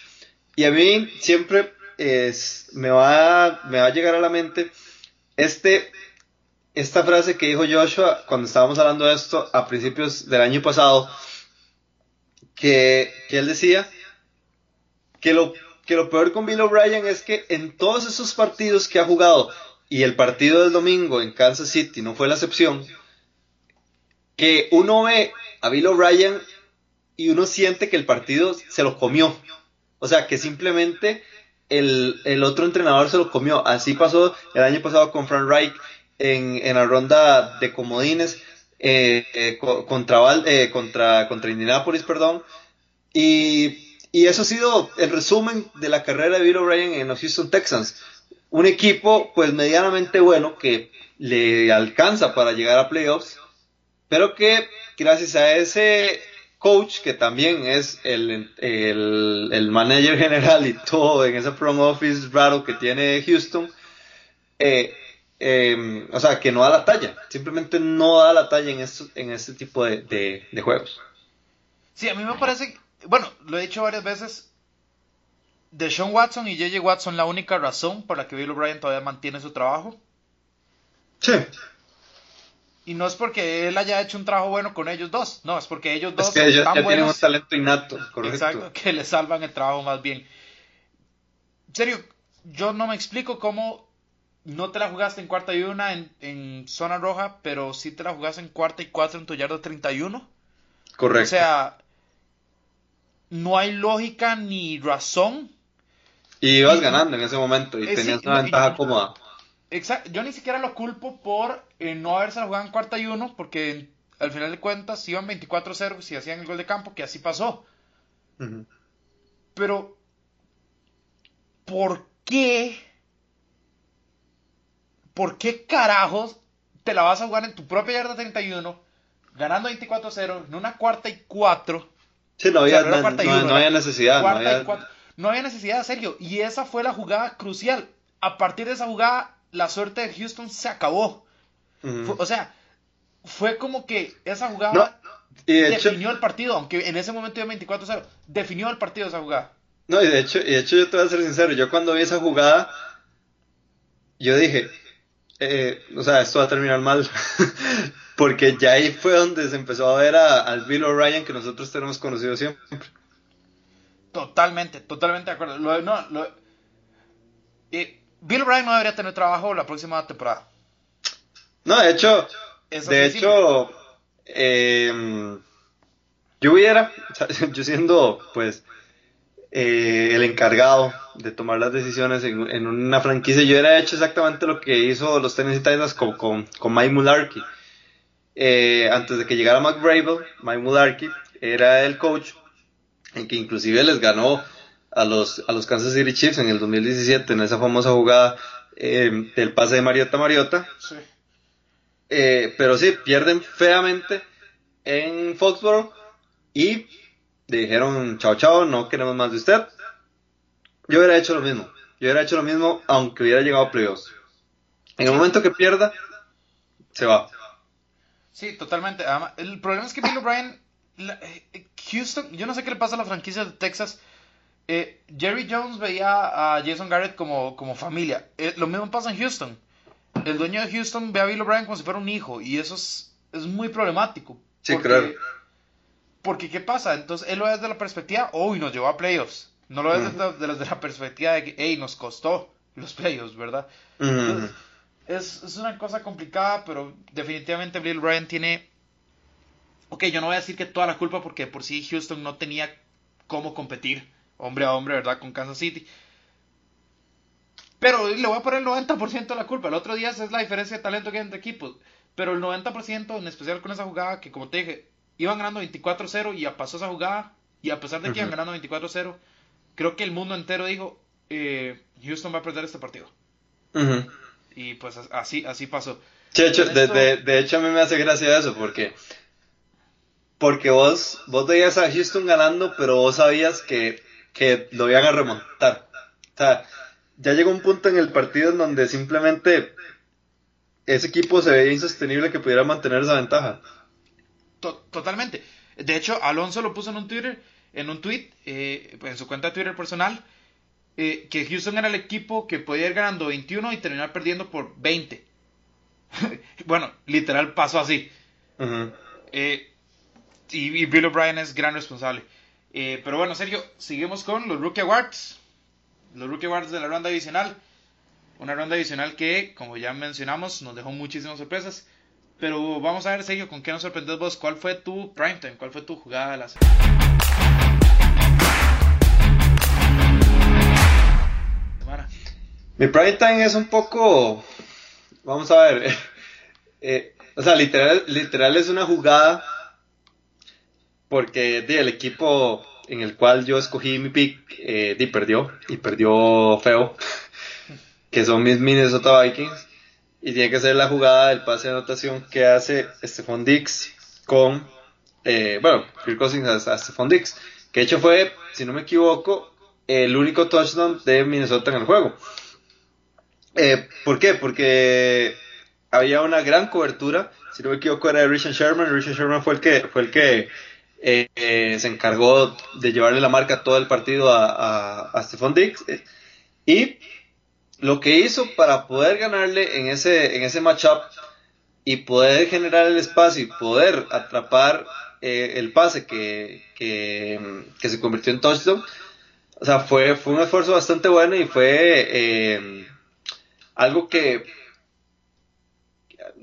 Y a mí siempre es, me, va, me va a llegar a la mente este, esta frase que dijo Joshua cuando estábamos hablando de esto a principios del año pasado, que, que él decía que lo, que lo peor con Bill O'Brien es que en todos esos partidos que ha jugado, y el partido del domingo en Kansas City no fue la excepción, que uno ve a Bill O'Brien y uno siente que el partido se lo comió. O sea, que simplemente el, el, otro entrenador se lo comió. Así pasó el año pasado con Frank Reich en, en la ronda de comodines eh, eh, contra, eh, contra, contra Indianapolis, perdón. Y, y, eso ha sido el resumen de la carrera de Bill O'Brien en los Houston Texans. Un equipo pues medianamente bueno que le alcanza para llegar a playoffs, pero que gracias a ese coach, que también es el, el, el, manager general y todo en ese front office raro que tiene Houston, eh, eh, o sea, que no da la talla, simplemente no da la talla en, esto, en este tipo de, de, de, juegos. Sí, a mí me parece, bueno, lo he dicho varias veces, de Sean Watson y JJ Watson la única razón por la que Bill O'Brien todavía mantiene su trabajo. Sí. Y no es porque él haya hecho un trabajo bueno con ellos dos, no, es porque ellos dos es que ellos ya tienen un talento innato, correcto. Exacto, que le salvan el trabajo más bien. En serio, yo no me explico cómo no te la jugaste en cuarta y una en, en zona roja, pero sí te la jugaste en cuarta y cuatro en tu yarda 31. Correcto. O sea, no hay lógica ni razón. Y ibas ganando en ese momento y Eh, tenías sí, una no, ventaja cómoda. Exacto, yo ni siquiera lo culpo por eh, no haberse la jugado en cuarta y uno, porque al final de cuentas iban 24-0 si hacían el gol de campo, que así pasó. Pero, ¿por qué? ¿Por qué carajos te la vas a jugar en tu propia yarda 31, ganando 24-0, en una cuarta y cuatro? Sí, no O sea, había, no y no- uno, no había necesidad. No había, cuatro. No había necesidad, Sergio. Y esa fue la jugada crucial. A partir de esa jugada, la suerte de Houston se acabó. Fue- o sea, fue como que esa jugada No, y de hecho, definió el partido, aunque en ese momento iba 24-0. Definió el partido esa jugada. no, y de hecho, y de hecho yo te voy a ser sincero, yo cuando vi esa jugada, yo dije, eh, o sea, esto va a terminar mal, porque ya ahí fue donde se empezó a ver a- al Bill O'Brien que nosotros tenemos conocido siempre. Totalmente, totalmente de acuerdo. Lo- no, lo- eh, Bill O'Brien no debería tener trabajo la próxima temporada. No, de hecho, de hecho, eh, yo hubiera, yo siendo, pues, eh, el encargado de tomar las decisiones en, en una franquicia, yo hubiera hecho exactamente lo que hizo los Tennessee Titans con, con, con Mike Mularkey. Eh, antes de que llegara Mike Vrabel, Mike Mularkey era el coach, en que inclusive les ganó a los, a los Kansas City Chiefs en el 2017 en esa famosa jugada eh, del pase de Mariota a Mariota. Sí. Eh, pero sí, pierden feamente en Foxborough y le dijeron, chao, chao, no queremos más de usted. Yo hubiera hecho lo mismo. Yo hubiera hecho lo mismo aunque hubiera llegado a playoffs. En el momento que pierda, se va. Sí, totalmente. El problema es que Bill O'Brien, eh, Houston, yo no sé qué le pasa a la franquicia de Texas. Eh, Jerry Jones veía a Jason Garrett como, como familia. Eh, lo mismo pasa en Houston. El dueño de Houston ve a Bill O'Brien como si fuera un hijo y eso es, es muy problemático. Sí, claro. Porque, ¿qué pasa? Entonces, él lo ve desde la perspectiva, uy, nos llevó a playoffs. No lo ve desde, la- desde la perspectiva de que, hey, nos costó los playoffs, ¿verdad? Es, es una cosa complicada, pero definitivamente Bill Bryan tiene... Ok, yo no voy a decir que toda la culpa porque por sí Houston no tenía cómo competir hombre a hombre, ¿verdad? Con Kansas City. Pero le voy a poner el 90% de la culpa. El otro día es la diferencia de talento que hay entre equipos. Pero el 90%, en especial con esa jugada que, como te dije, iban ganando 24-0 y ya pasó esa jugada. Y a pesar de que iban ganando 24-0, creo que el mundo entero dijo, eh, Houston va a perder este partido. Y pues así, así pasó. De, hecho, Con de, esto- de- de hecho, a mí me hace gracia eso, porque porque vos, vos veías a Houston ganando, pero vos sabías que, que lo iban a remontar. O sea, ya llegó un punto en el partido en donde simplemente ese equipo se veía insostenible que pudiera mantener esa ventaja. To- totalmente. De hecho, Alonso lo puso en un Twitter, en un tweet, eh, en su cuenta de Twitter personal. eh, que Houston era el equipo que podía ir ganando 21 y terminar perdiendo por 20. bueno, literal pasó así. Eh, y, y, Bill O'Brien es gran responsable. Pero bueno, Sergio, seguimos con los Rookie Awards. Los Rookie Awards de la ronda divisional. Una ronda adicional que, como ya mencionamos, nos dejó muchísimas sorpresas. Pero vamos a ver, Sergio, ¿con qué nos sorprendes vos? ¿Cuál fue tu primetime? ¿Cuál fue tu jugada de la semana? Mi primetime es un poco... Vamos a ver. Eh, o sea, literal, literal es una jugada porque el equipo en el cual yo escogí mi pick eh, perdió y perdió feo que son mis Minnesota Vikings. Y tiene que ser la jugada del pase de anotación que hace Stephon Dix con, eh, bueno, Kirk Cousins a, Stephon Dix. Que de hecho fue, si no me equivoco, el único touchdown de Minnesota en el juego. Eh, ¿Por qué? Porque había una gran cobertura. Si no me equivoco era de Richard Sherman. Richard Sherman fue el que, fue el que eh, se encargó de llevarle la marca todo el partido a, a, Stephon Dix. Y lo que hizo para poder ganarle en ese, en ese matchup y poder generar el espacio y poder atrapar eh, el pase que, que, se convirtió en touchdown, o sea, fue, fue un esfuerzo bastante bueno y fue eh, algo que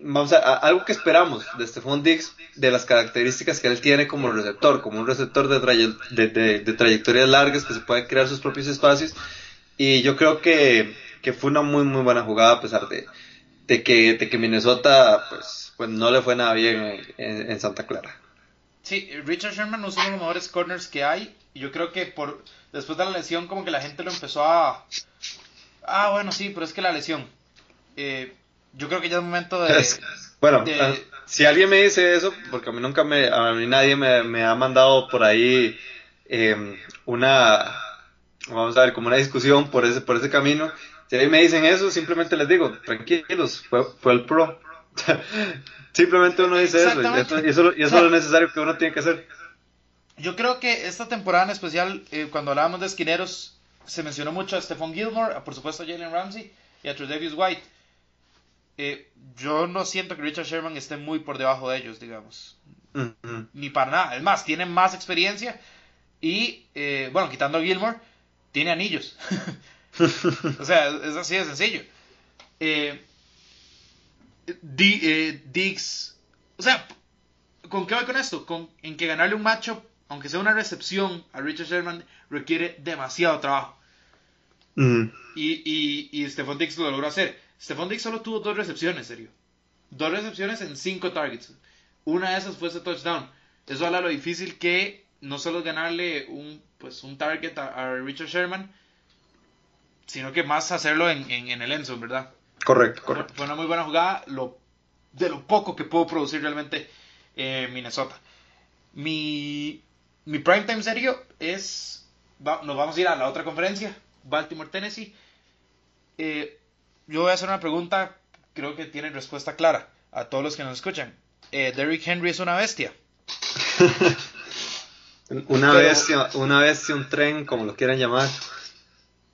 vamos a, algo que esperamos de Stephon Diggs, de las características que él tiene como receptor, como un receptor de, de, de trayectorias largas que se puede crear sus propios espacios. Y yo creo que que fue una muy muy buena jugada a pesar de, de, que, de que Minnesota pues, pues no le fue nada bien en, Santa Clara. Sí, Richard Sherman es uno de los mejores corners que hay. Y yo creo que por después de la lesión como que la gente lo empezó a... Ah, bueno, sí, pero es que la lesión. Eh, yo creo que ya es momento de... bueno, ah, si alguien me dice eso, porque a mí nunca me... A mí nadie me, me ha mandado por ahí eh, una... Vamos a ver, como una discusión por ese, por ese camino si a me dicen eso, simplemente les digo, tranquilos, fue, fue el pro. simplemente uno dice eso y, eso, y eso, es lo necesario que uno tiene que hacer. Yo creo que esta temporada en especial, eh, cuando hablábamos de esquineros, se mencionó mucho a Stephon Gilmore, a, por supuesto a Jalen Ramsey y a Tredavious White. Eh, yo no siento que Richard Sherman esté muy por debajo de ellos, digamos. Ni para nada. Es más, tiene más experiencia y, eh, bueno, quitando a Gilmore, tiene anillos. o sea, es así de sencillo. Eh, eh, Diggs, o sea, ¿con qué voy con esto? Con, en que ganarle un macho, aunque sea una recepción a Richard Sherman, requiere demasiado trabajo. Mm. Y, y, y Stephon Diggs lo logró hacer. Stephon Diggs solo tuvo dos recepciones, serio. Dos recepciones en cinco targets. Una de esas fue ese touchdown. Eso habla de lo difícil que no solo es ganarle un, pues, un target a Richard Sherman, sino que más hacerlo en, en, el Enzo, ¿verdad? Correcto, correcto. Fue una muy buena jugada, lo, de lo poco que pudo producir realmente eh, Minnesota. Mi, mi primetime serio es, nos vamos a ir a la otra conferencia, Baltimore, Tennessee. Eh, yo voy a hacer una pregunta, creo que tiene respuesta clara a todos los que nos escuchan. Eh, Derrick Henry es una bestia. una bestia, una bestia, un tren, como lo quieran llamar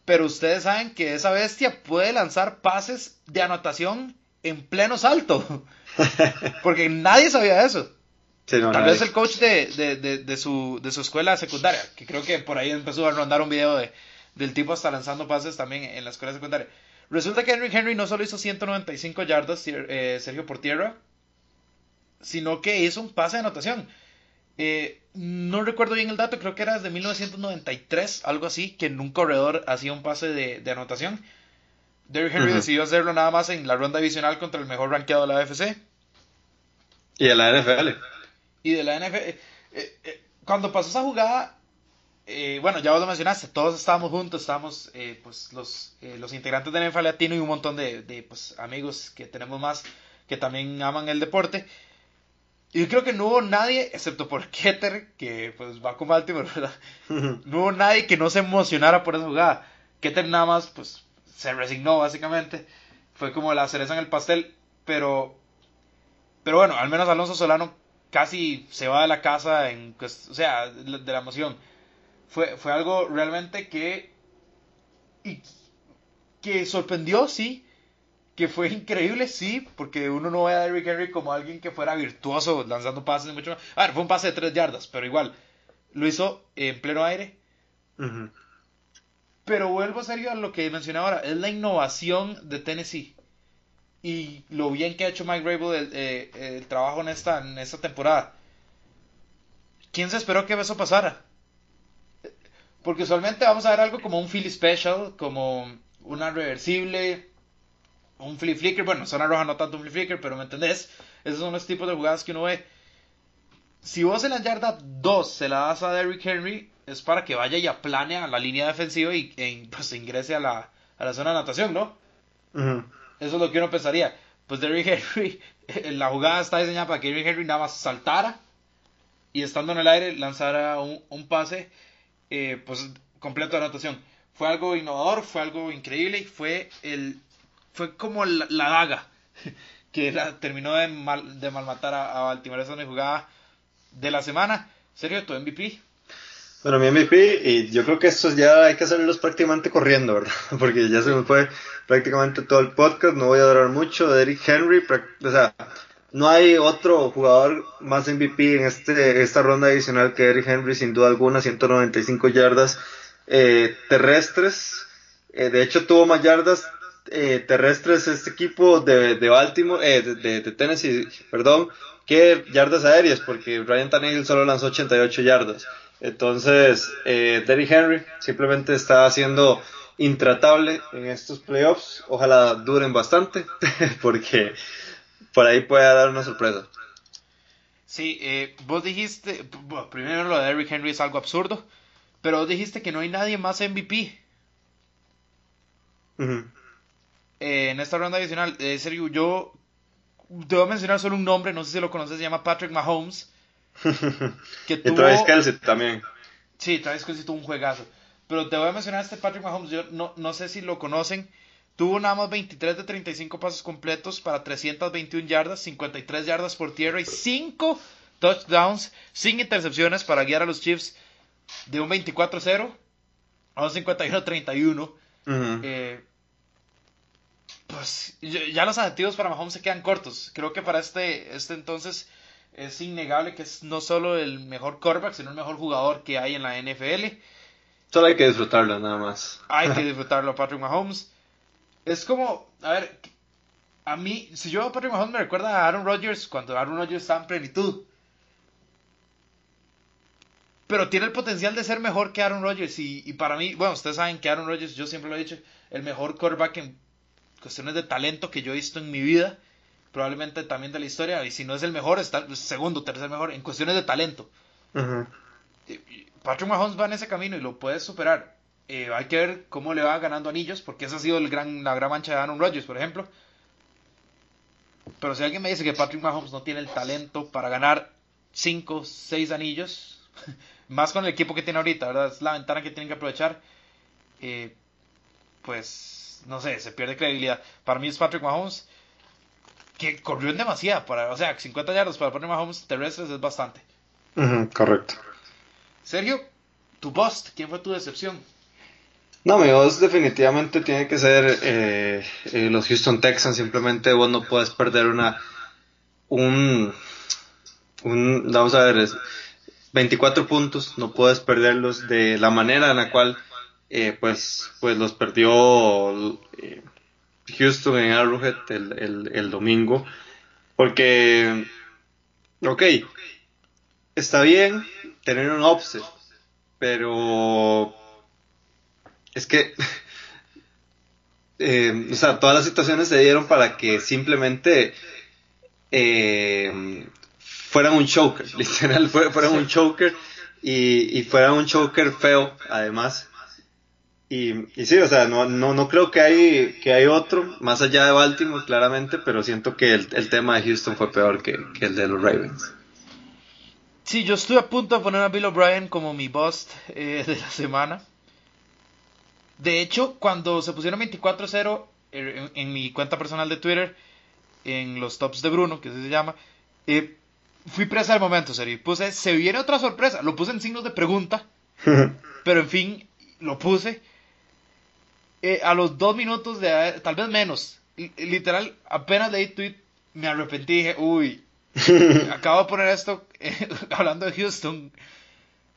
pero ustedes saben que esa bestia puede lanzar pases de anotación en pleno salto. Porque nadie sabía eso. Tal vez el coach de, su, de su escuela secundaria, que creo que por ahí empezó a rondar un video de, del tipo hasta lanzando pases también en la escuela secundaria. Resulta que Henry Henry no solo hizo 195 yardas, eh, Sergio, por tierra, sino que hizo un pase de anotación. Eh, no recuerdo bien el dato, creo que era desde 1993, algo así, que en un corredor hacía un pase de, anotación. Derrick Henry decidió hacerlo nada más en la ronda divisional contra el mejor rankeado de la AFC. Y de la NFL. Y de la NFL. Eh, eh, cuando pasó esa jugada, bueno, ya vos lo mencionaste, todos estábamos juntos, estábamos pues los, los integrantes de la NFL Latino y un montón de, de pues, amigos que tenemos más que también aman el deporte. Y yo creo que no hubo nadie, excepto por Keter, que pues va con Baltimore, ¿verdad? no hubo nadie que no se emocionara por esa jugada. Keter nada más, pues, se resignó básicamente. Fue como la cereza en el pastel, pero... Pero bueno, al menos Alonso Solano casi se va de la casa en... Pues, o sea, de la emoción. Fue, fue algo realmente que... y que sorprendió, sí, que fue increíble, sí, porque uno no ve a Derrick Henry como alguien que fuera virtuoso lanzando pases mucho más. A ver, fue un pase de tres yardas, pero igual, lo hizo en pleno aire. Pero vuelvo a serio a lo que mencioné ahora, es la innovación de Tennessee. Y lo bien que ha hecho Mike Rabel el, eh, el trabajo en esta, en esta temporada. ¿Quién se esperó que eso pasara? Porque usualmente vamos a ver algo como un Philly Special, como una reversible, un flip flicker. Bueno, zona roja no tanto un flip flicker, pero ¿me entendés? Esos son los tipos de jugadas que uno ve. Si vos en la yarda 2 se la das a Derrick Henry, es para que vaya y aplane a la línea defensiva y e, pues, ingrese a la, a la zona de anotación, ¿no? Eso es lo que uno pensaría. Pues Derrick Henry, la jugada está diseñada para que Derrick Henry nada más saltara y estando en el aire lanzara un, un pase eh, pues completo de anotación. Fue algo innovador, fue algo increíble y fue el fue como la, daga que terminó de, mal, de malmatar a, Baltimore. Esa es mi jugada de la semana. Sergio, tu MVP. Bueno, mi MVP, y yo creo que estos ya hay que hacerlos prácticamente corriendo, ¿verdad? Porque ya se me fue prácticamente todo el podcast, no voy a durar mucho. Derrick Henry, o sea, no hay otro jugador más MVP en este, esta ronda adicional que Eric Henry, sin duda alguna, 195 yardas eh, terrestres. Eh, de hecho, tuvo más yardas eh, terrestres este equipo de, de Baltimore, de, de, Tennessee, perdón, que yardas aéreas, porque Ryan Tannehill solo lanzó 88 yardas. Entonces, eh, Derrick Henry simplemente está haciendo intratable en estos playoffs. Ojalá duren bastante, porque por ahí puede dar una sorpresa. Sí, eh, vos dijiste, primero lo de Eric Henry es algo absurdo, pero vos dijiste que no hay nadie más MVP. Eh, en esta ronda adicional, eh, serio, yo te voy a mencionar solo un nombre, no sé si lo conoces, se llama Patrick Mahomes. que tuvo... Y Travis Kelsey también. Sí, Travis Kelsey tuvo un juegazo. Pero te voy a mencionar a este Patrick Mahomes, yo no, no sé si lo conocen. Tuvo nada más 23 de 35 pasos completos para 321 yardas, 53 yardas por tierra y 5 touchdowns sin intercepciones para guiar a los Chiefs de un 24-0 a un 51-31. eh, pues ya los adjetivos para Mahomes se quedan cortos. Creo que para este, este entonces es innegable que es no solo el mejor quarterback, sino el mejor jugador que hay en la NFL. Solo hay que disfrutarlo, nada más. Hay que disfrutarlo, Patrick Mahomes. Es como, a ver, a mí, si yo a Patrick Mahomes me recuerda a Aaron Rodgers cuando Aaron Rodgers estaba en plenitud. Pero tiene el potencial de ser mejor que Aaron Rodgers. Y, y para mí, bueno, ustedes saben que Aaron Rodgers, yo siempre lo he dicho, el mejor quarterback en cuestiones de talento que yo he visto en mi vida. Probablemente también de la historia. Y si no es el mejor, está segundo, tercer mejor. En cuestiones de talento. Patrick Mahomes va en ese camino y lo puede superar. Eh, hay que ver cómo le va ganando anillos, porque esa ha sido el gran, la gran mancha de Aaron Rodgers, por ejemplo. Pero si alguien me dice que Patrick Mahomes no tiene el talento para ganar 5, 6 anillos, más con el equipo que tiene ahorita, ¿verdad? Es la ventana que tienen que aprovechar. Eh, pues, no sé, se pierde credibilidad. Para mí es Patrick Mahomes, que corrió en demasiada. Para, o sea, 50 yardas para Patrick Mahomes terrestres es bastante. correcto. Sergio, tu bust, ¿quién fue tu decepción? No, mi voz definitivamente tiene que ser eh, eh, los Houston Texans. Simplemente vos no puedes perder una. Un. un vamos a ver, 24 puntos. No puedes perderlos de la manera en la cual. Eh, pues, pues los perdió Houston en Arrowhead el, el domingo. Porque. Ok. Está bien tener un offset. Pero es que, eh, o sea, todas las situaciones se dieron para que simplemente eh, fueran un choker, literal, fueran un choker y, y fueran un choker feo, además. Y, y sí, o sea, no, no, no creo que hay, que hay otro, más allá de Baltimore, claramente, pero siento que el, el tema de Houston fue peor que, que, el de los Ravens. Sí, yo estoy a punto de poner a Bill O'Brien como mi bust eh, de la semana. De hecho, cuando se pusieron 24-0 eh, en, mi cuenta personal de Twitter, en los tops de Bruno, que así se llama, eh, fui presa del momento, serio. Puse, se viene otra sorpresa. Lo puse en signos de pregunta, pero en fin, lo puse. Eh, a los dos minutos de tal vez menos, literal, apenas leí tweet, me arrepentí dije, uy, acabo de poner esto hablando de Houston.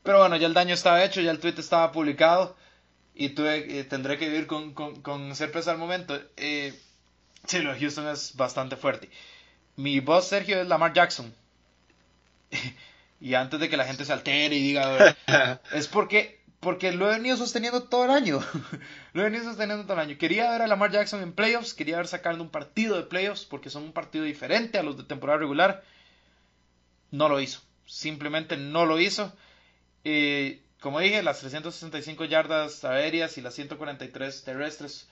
Pero bueno, ya el daño estaba hecho, ya el tweet estaba publicado y tuve, eh, tendré que vivir con, con, con al momento. Eh, sí, lo de Houston es bastante fuerte. Mi voz, Sergio, es Lamar Jackson. y antes de que la gente se altere y diga, es porque, porque lo he venido sosteniendo todo el año. lo he venido sosteniendo todo el año. Quería ver a Lamar Jackson en playoffs, quería ver sacando un partido de playoffs, porque son un partido diferente a los de temporada regular. No lo hizo. Simplemente no lo hizo. Eh, como dije, las 365 yardas aéreas y las 143 terrestres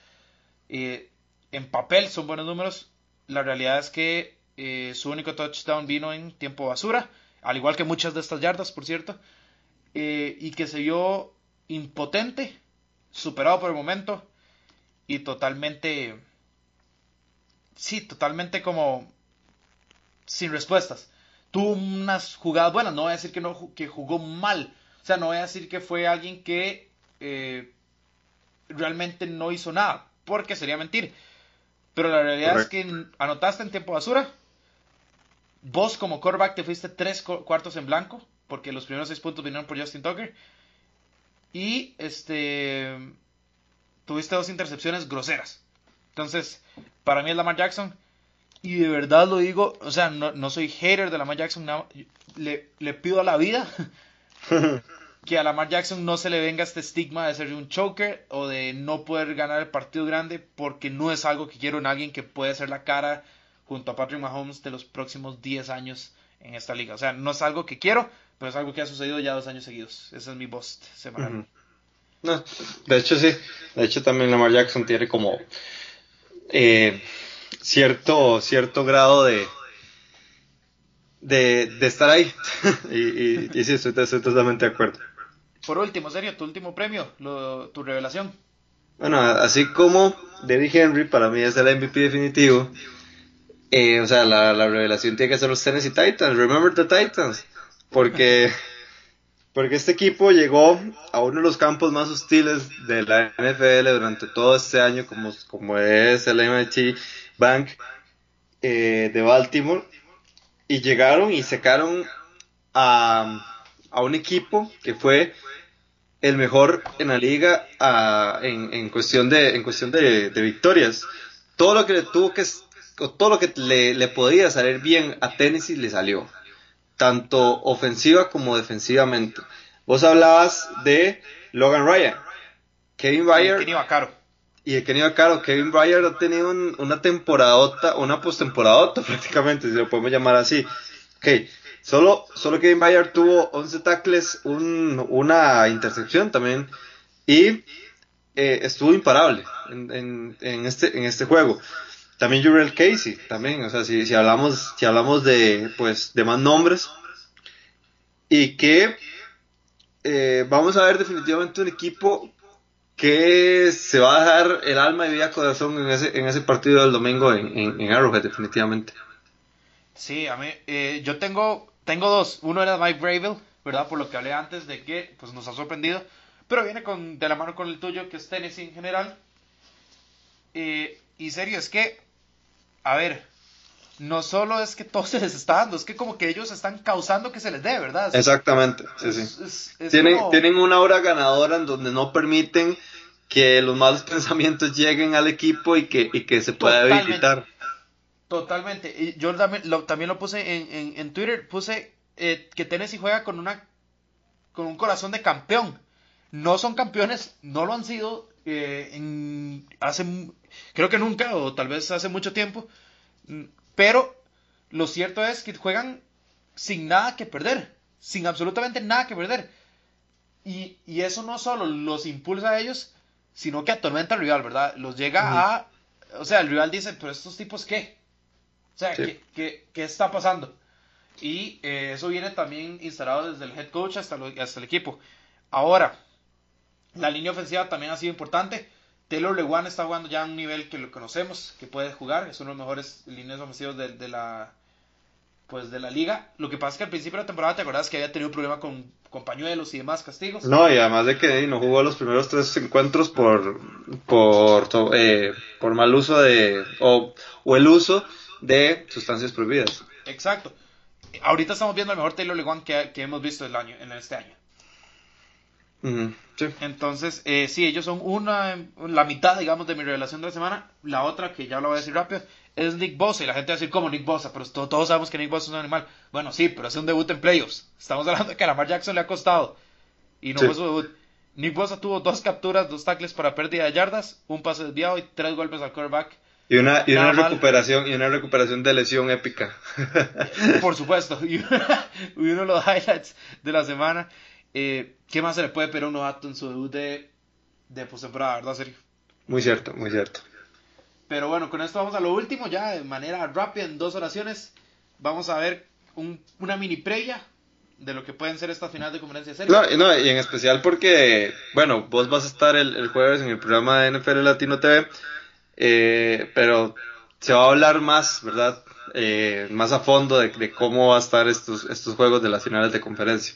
eh, en papel son buenos números. La realidad es que eh, su único touchdown vino en tiempo basura, al igual que muchas de estas yardas, por cierto, y que se vio impotente, superado por el momento y totalmente, sí, totalmente como sin respuestas. Tuvo unas jugadas buenas, no voy a decir que, no, que jugó mal, o sea, no voy a decir que fue alguien que eh, realmente no hizo nada, porque sería mentir. Pero la realidad es que anotaste en tiempo basura. Vos como quarterback te fuiste tres cuartos en blanco, porque los primeros seis puntos vinieron por Justin Tucker. Y este tuviste dos intercepciones groseras. Entonces, para mí es Lamar Jackson. Y de verdad lo digo, o sea, no, soy hater de Lamar Jackson. le, le pido a la vida que a Lamar Jackson no se le venga este estigma de ser un choker o de no poder ganar el partido grande porque no es algo que quiero en alguien que puede ser la cara junto a Patrick Mahomes de los próximos 10 años en esta liga. O sea, no es algo que quiero, pero es algo que ha sucedido ya dos años seguidos. Ese es mi post semanal. no, de hecho sí, de hecho también Lamar Jackson tiene como eh, cierto, cierto grado de, de, de estar ahí. y, y, sí, estoy, totalmente de acuerdo. Por último, serio, tu último premio, tu revelación. Bueno, así como Derrick Henry para mí es el MVP definitivo, eh, o sea, la, la, revelación tiene que ser los Tennessee Titans. Remember the Titans. Porque, porque este equipo llegó a uno de los campos más hostiles de la NFL durante todo este año, como, como es el MIT Bank eh, de Baltimore y llegaron y sacaron a, un equipo que fue el mejor en la liga en, cuestión de en cuestión de, victorias. Todo lo que le tuvo que todo lo que le, podía salir bien a Tennessee le salió tanto ofensiva como defensivamente vos hablabas de Logan Ryan Kevin Bayer y el Kenny Caro, Kevin Byard ha tenido una temporadota, una postemporadota prácticamente, si lo podemos llamar así. Ok, solo, solo Kevin Byard tuvo 11 tackles, un, una intercepción también, y eh, estuvo imparable en, en, este, en este juego. También Jurel Casey, también, o sea, si, si, hablamos, si hablamos de, pues, de más nombres, y que eh, vamos a ver definitivamente un equipo que se va a dejar el alma y vida corazón en ese, en ese partido del domingo en, en, Arrowhead, definitivamente. Sí, a mí, eh, yo tengo, tengo dos. Uno era Mike Bravel, ¿verdad? Por lo que hablé antes de que pues, nos ha sorprendido. Pero viene con, de la mano con el tuyo, que es Tennessee en general. Eh, y serio, es que, a ver, no solo es que todo se les está dando, es que como que ellos están causando que se les dé, ¿verdad? Exactamente, sí, sí. tienen, tienen una hora ganadora en donde no permiten que los malos pensamientos lleguen al equipo y que, y que se pueda evitar. Totalmente. Y yo también lo, también lo puse en, en, Twitter, puse eh, que Tennessee juega con una con un corazón de campeón. No son campeones, no lo han sido eh, en, hace creo que nunca o tal vez hace mucho tiempo, pero lo cierto es que juegan sin nada que perder, sin absolutamente nada que perder. Y, y eso no solo los impulsa a ellos, sino que atormenta al rival, ¿verdad? Los llega a... O sea, el rival dice, pero estos tipos qué? O sea, ¿qué, qué, está pasando? Y eh, eso viene también instalado desde el head coach hasta, hasta el equipo. Ahora, la línea ofensiva también ha sido importante. Taylor Lewan está jugando ya a un nivel que lo conocemos, que puede jugar, es uno de los mejores líneas ofensivos de, de la pues de la liga. Lo que pasa es que al principio de la temporada te acuerdas que había tenido un problema con, con pañuelos y demás castigos. No, y además de que no jugó los primeros tres encuentros por por, eh, por mal uso de o, o el uso de sustancias prohibidas. Exacto. Ahorita estamos viendo el mejor Taylor Lewan que, que hemos visto el año, en este año. Sí. Entonces, eh, sí, ellos son una, la mitad, digamos, de mi revelación de la semana. La otra, que ya lo voy a decir rápido, es Nick Bosa. Y la gente va a decir, ¿cómo Nick Bosa? Pero todos sabemos que Nick Bosa es un animal. Bueno, sí, pero es un debut en playoffs. Estamos hablando de que a Lamar Jackson le ha costado. Y no fue su debut. Nick Bosa tuvo dos capturas, dos tackles para pérdida de yardas, un pase desviado y tres golpes al quarterback. Y una, y una recuperación y una recuperación de lesión épica. Por supuesto. Y, uno de los highlights de la semana. Eh, ¿Qué más se le puede pedir a un novato en su debut de, de postemporada, verdad, Sergio? Muy cierto, muy cierto. Pero bueno, con esto vamos a lo último, ya de manera rápida, en dos oraciones. Vamos a ver un, una mini previa de lo que pueden ser estas finales de conferencia serie. No, no, y en especial porque, bueno, vos vas a estar el, el jueves en el programa de NFL Latino TV. Eh, pero se va a hablar más, ¿verdad? Eh, más a fondo de, cómo va a estar estos, estos juegos de las finales de conferencia.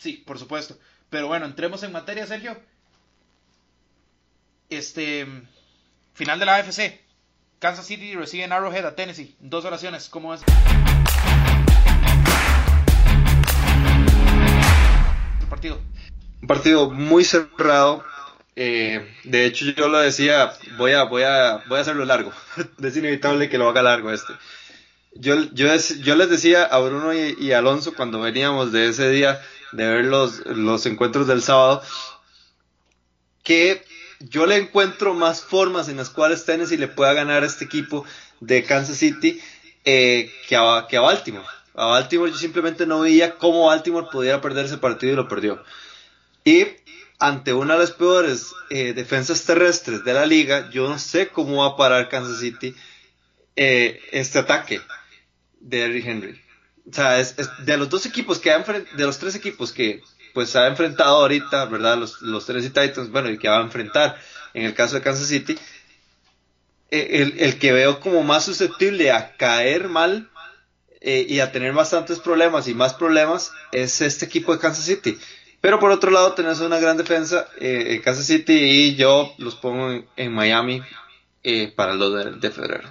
Sí, por supuesto. Pero bueno, entremos en materia, Sergio. Este final de la AFC. Kansas City recibe en Arrowhead a Tennessee. Dos oraciones, ¿cómo es? Partido. Un partido muy cerrado, eh, de hecho, yo lo decía, voy a, voy a, voy a hacerlo largo. es inevitable que lo haga largo este. Yo, yo les decía a Bruno y, Alonso cuando veníamos de ese día de ver los, los encuentros del sábado, que yo le encuentro más formas en las cuales Tennessee le pueda ganar a este equipo de Kansas City eh, que, a, que a Baltimore. A Baltimore yo simplemente no veía cómo Baltimore pudiera perder ese partido y lo perdió. Y ante una de las peores eh, defensas terrestres de la liga, yo no sé cómo va a parar Kansas City eh, este ataque de Henry Henry. O sea, es, de los dos equipos que han, de los tres equipos que pues ha enfrentado ahorita, ¿verdad? Los, los Tennessee Titans, bueno, y que va a enfrentar en el caso de Kansas City, eh, el, el que veo como más susceptible a caer mal y a tener bastantes problemas y más problemas es este equipo de Kansas City. Pero por otro lado tenés una gran defensa, eh, Kansas City y yo los pongo en, Miami eh, para el 2 de, febrero.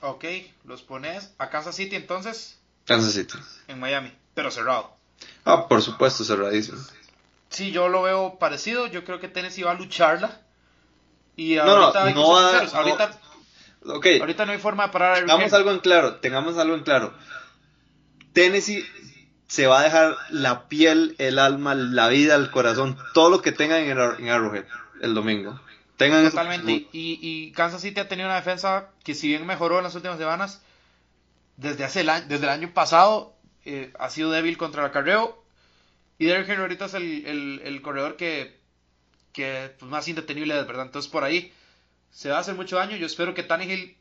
Ok, los pones a Kansas City entonces. Kansas City. En Miami, pero cerrado. Ah, por supuesto, cerradísimo. Sí, yo lo veo parecido. Yo creo que Tennessee va a lucharla. Y ahorita no, ahorita, okay. ahorita no hay forma de parar. Tengamos algo en claro, tengamos algo en claro. Tennessee se va a dejar la piel, el alma, la vida, el corazón, todo lo que tengan en, Arrowhead el domingo. Tengan Totalmente. Y, y, Kansas City ha tenido una defensa que si bien mejoró en las últimas semanas, desde, hace el, año, desde el año pasado eh, ha sido débil contra el acarreo. Y Derrick Henry ahorita es el, corredor que, que pues, más indetenible es, ¿verdad? Entonces por ahí se va a hacer mucho daño. Yo espero que Tannehill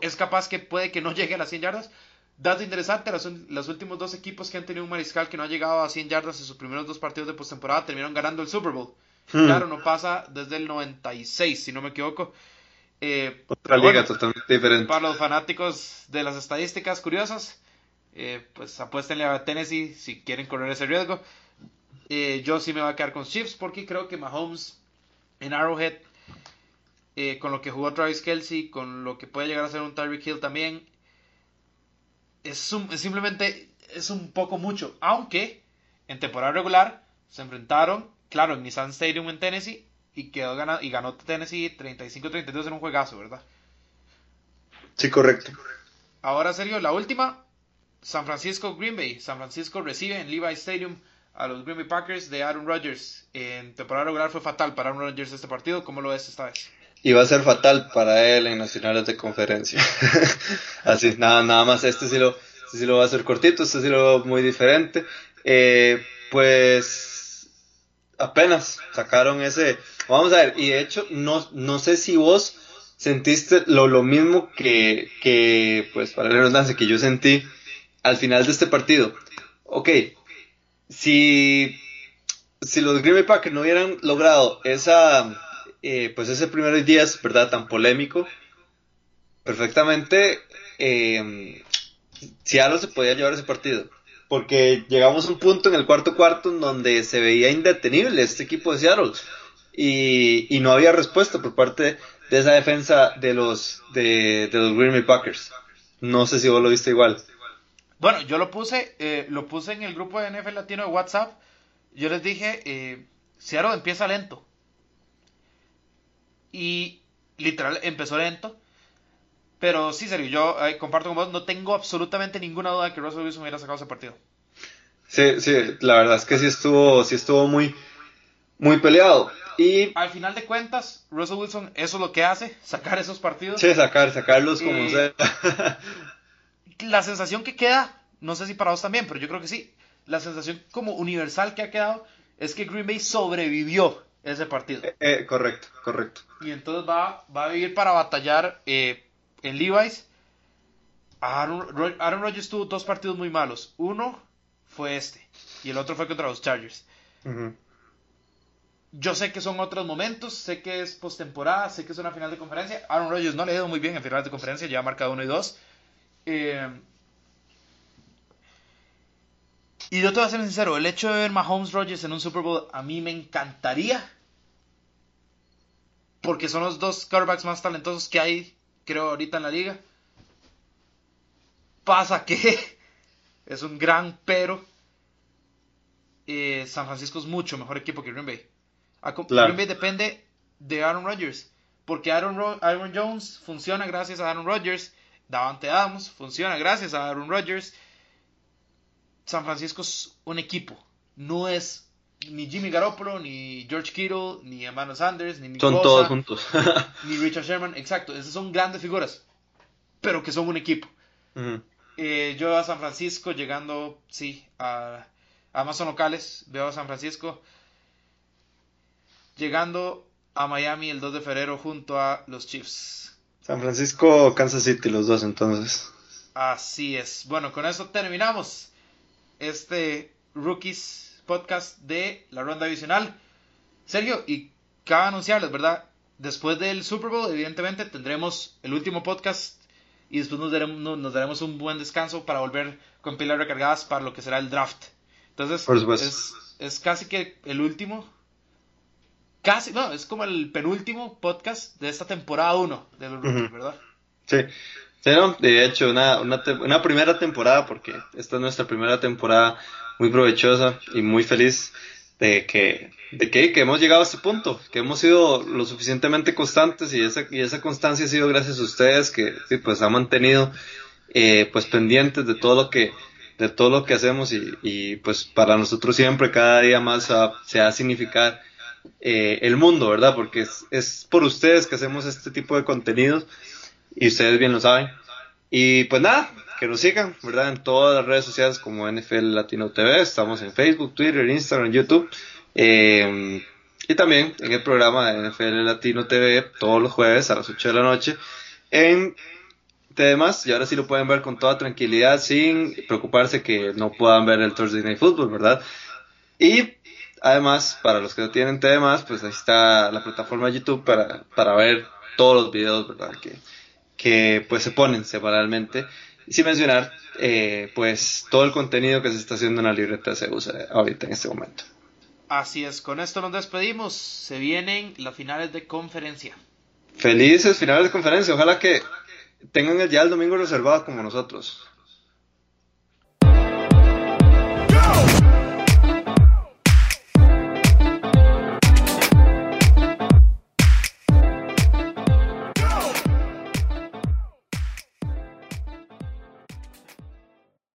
es capaz que puede que no llegue a las 100 yardas, Dato interesante, los, últimos dos equipos que han tenido un mariscal que no ha llegado a 100 yardas en sus primeros dos partidos de postemporada terminaron ganando el Super Bowl. Hmm. Claro, no pasa desde el 96, si no me equivoco. Eh, Otra liga totalmente diferente. Para los fanáticos de las estadísticas curiosas, eh, pues apuéstenle a Tennessee si quieren correr ese riesgo. Eh, yo sí me voy a quedar con Chiefs porque creo que Mahomes en Arrowhead, con lo que jugó Travis Kelsey, con lo que puede llegar a ser un Tyreek Hill también, es, simplemente es un poco mucho. Aunque en temporada regular se enfrentaron, claro, en Nissan Stadium en Tennessee y quedó y ganó Tennessee 35-32 en un juegazo, ¿verdad? Sí, correcto. Ahora, Sergio, la última. San Francisco Green Bay. San Francisco recibe en Levi Stadium a los Green Bay Packers de Aaron Rodgers. En temporada regular fue fatal para Aaron Rodgers este partido. ¿Cómo lo ves esta vez? y va a ser fatal para él en nacionales de conferencia. Así, nada, nada más, este sí, lo, este sí lo va a hacer cortito, este sí lo veo muy diferente. Eh, pues apenas sacaron ese, vamos a ver, y de hecho no, no sé si vos sentiste lo, lo mismo que, que, pues para la redundancia, que yo sentí al final de este partido. Ok, si, si los Green Bay Packers no hubieran logrado esa eh, pues ese primer días, ¿verdad? Tan polémico, perfectamente em, Seattle se podía llevar ese partido. Porque llegamos a un punto en el cuarto cuarto en donde se veía indetenible este equipo de Seattle. Y, y no había respuesta por parte de esa defensa de los, de, de los Green Bay Packers. No sé si vos lo viste igual. Bueno, yo lo puse, eh, lo puse en el grupo de NFL Latino de WhatsApp. Yo les dije, eh, Seattle empieza lento. Y literal empezó lento. Pero sí, serio, yo comparto con vos, no tengo absolutamente ninguna duda de que Russell Wilson hubiera sacado ese partido. Sí, sí, la verdad es que sí estuvo, sí estuvo muy, muy peleado. Y al final de cuentas, Russell Wilson, eso es lo que hace, sacar esos partidos. Sí, sacar, sacarlos como sea. la sensación que queda, no sé si para vos también, pero yo creo que sí, la sensación como universal que ha quedado es que Green Bay sobrevivió ese partido. Eh, eh, correcto, correcto. Y entonces va, va a vivir para batallar eh, en Levi's. Aaron, Rodgers tuvo dos partidos muy malos. Uno fue este y el otro fue contra los Chargers. Yo sé que son otros momentos, sé que es postemporada, sé que es una final de conferencia. Aaron Rodgers no le ha ido muy bien en finales de conferencia, ya ha marcado uno y dos. Eh, y yo te voy a ser sincero, el hecho de ver Mahomes Rodgers en un Super Bowl a mí me encantaría. Porque son los dos quarterbacks más talentosos que hay, creo, ahorita en la liga. Pasa que es un gran pero. Eh, San Francisco es mucho mejor equipo que Green Bay. Green Bay depende de Aaron Rodgers. Porque Aaron, Aaron Jones funciona gracias a Aaron Rodgers. Davante Adams funciona gracias a Aaron Rodgers. San Francisco es un equipo. No es ni Jimmy Garoppolo, ni George Kittle, ni Emmanuel Sanders, ni Son todos juntos. ni Richard Sherman. Exacto, esas son grandes figuras. Pero que son un equipo. Eh, yo veo a San Francisco llegando, sí, a, a más locales. Veo a San Francisco llegando a Miami el 2 de febrero junto a los Chiefs. San Francisco, Kansas City, los dos entonces. Así es. Bueno, con eso terminamos este Rookies podcast de la ronda divisional. Sergio, y cabe anunciarles, ¿verdad? Después del Super Bowl, evidentemente, tendremos el último podcast y después nos daremos, nos daremos un buen descanso para volver con pilas recargadas para lo que será el draft. Entonces, es, es casi que el último casi, no, es como el penúltimo podcast de esta temporada 1 de los Rookies, ¿verdad? Sí. Sí, de hecho, una, una, primera temporada, porque esta es nuestra primera temporada muy provechosa y muy feliz de que, de que, hemos llegado a este punto, que hemos sido lo suficientemente constantes y esa, y esa constancia ha sido gracias a ustedes que sí, pues han mantenido eh, pues pendientes de todo lo que de todo lo que hacemos y, y pues para nosotros siempre cada día más se va a significar eh, el mundo, ¿verdad? Porque es, por ustedes que hacemos este tipo de contenidos y ustedes bien lo saben. Y pues nada, que nos sigan, ¿verdad? En todas las redes sociales como NFL Latino TV, estamos en Facebook, Twitter, Instagram, YouTube. Eh, y también en el programa de NFL Latino TV todos los jueves a las 8 de la noche en temas y ahora sí lo pueden ver con toda tranquilidad sin preocuparse que no puedan ver el Thursday Night Football, ¿verdad? Y Además, para los que no tienen temas, pues ahí está la plataforma YouTube para, para ver todos los videos, ¿verdad? Que, que pues se ponen semanalmente. Y sin mencionar, eh, pues todo el contenido que se está haciendo en la libreta se usa ahorita en este momento. Así es, con esto nos despedimos. Se vienen las finales de conferencia. Felices finales de conferencia. Ojalá que tengan el día el domingo reservado como nosotros.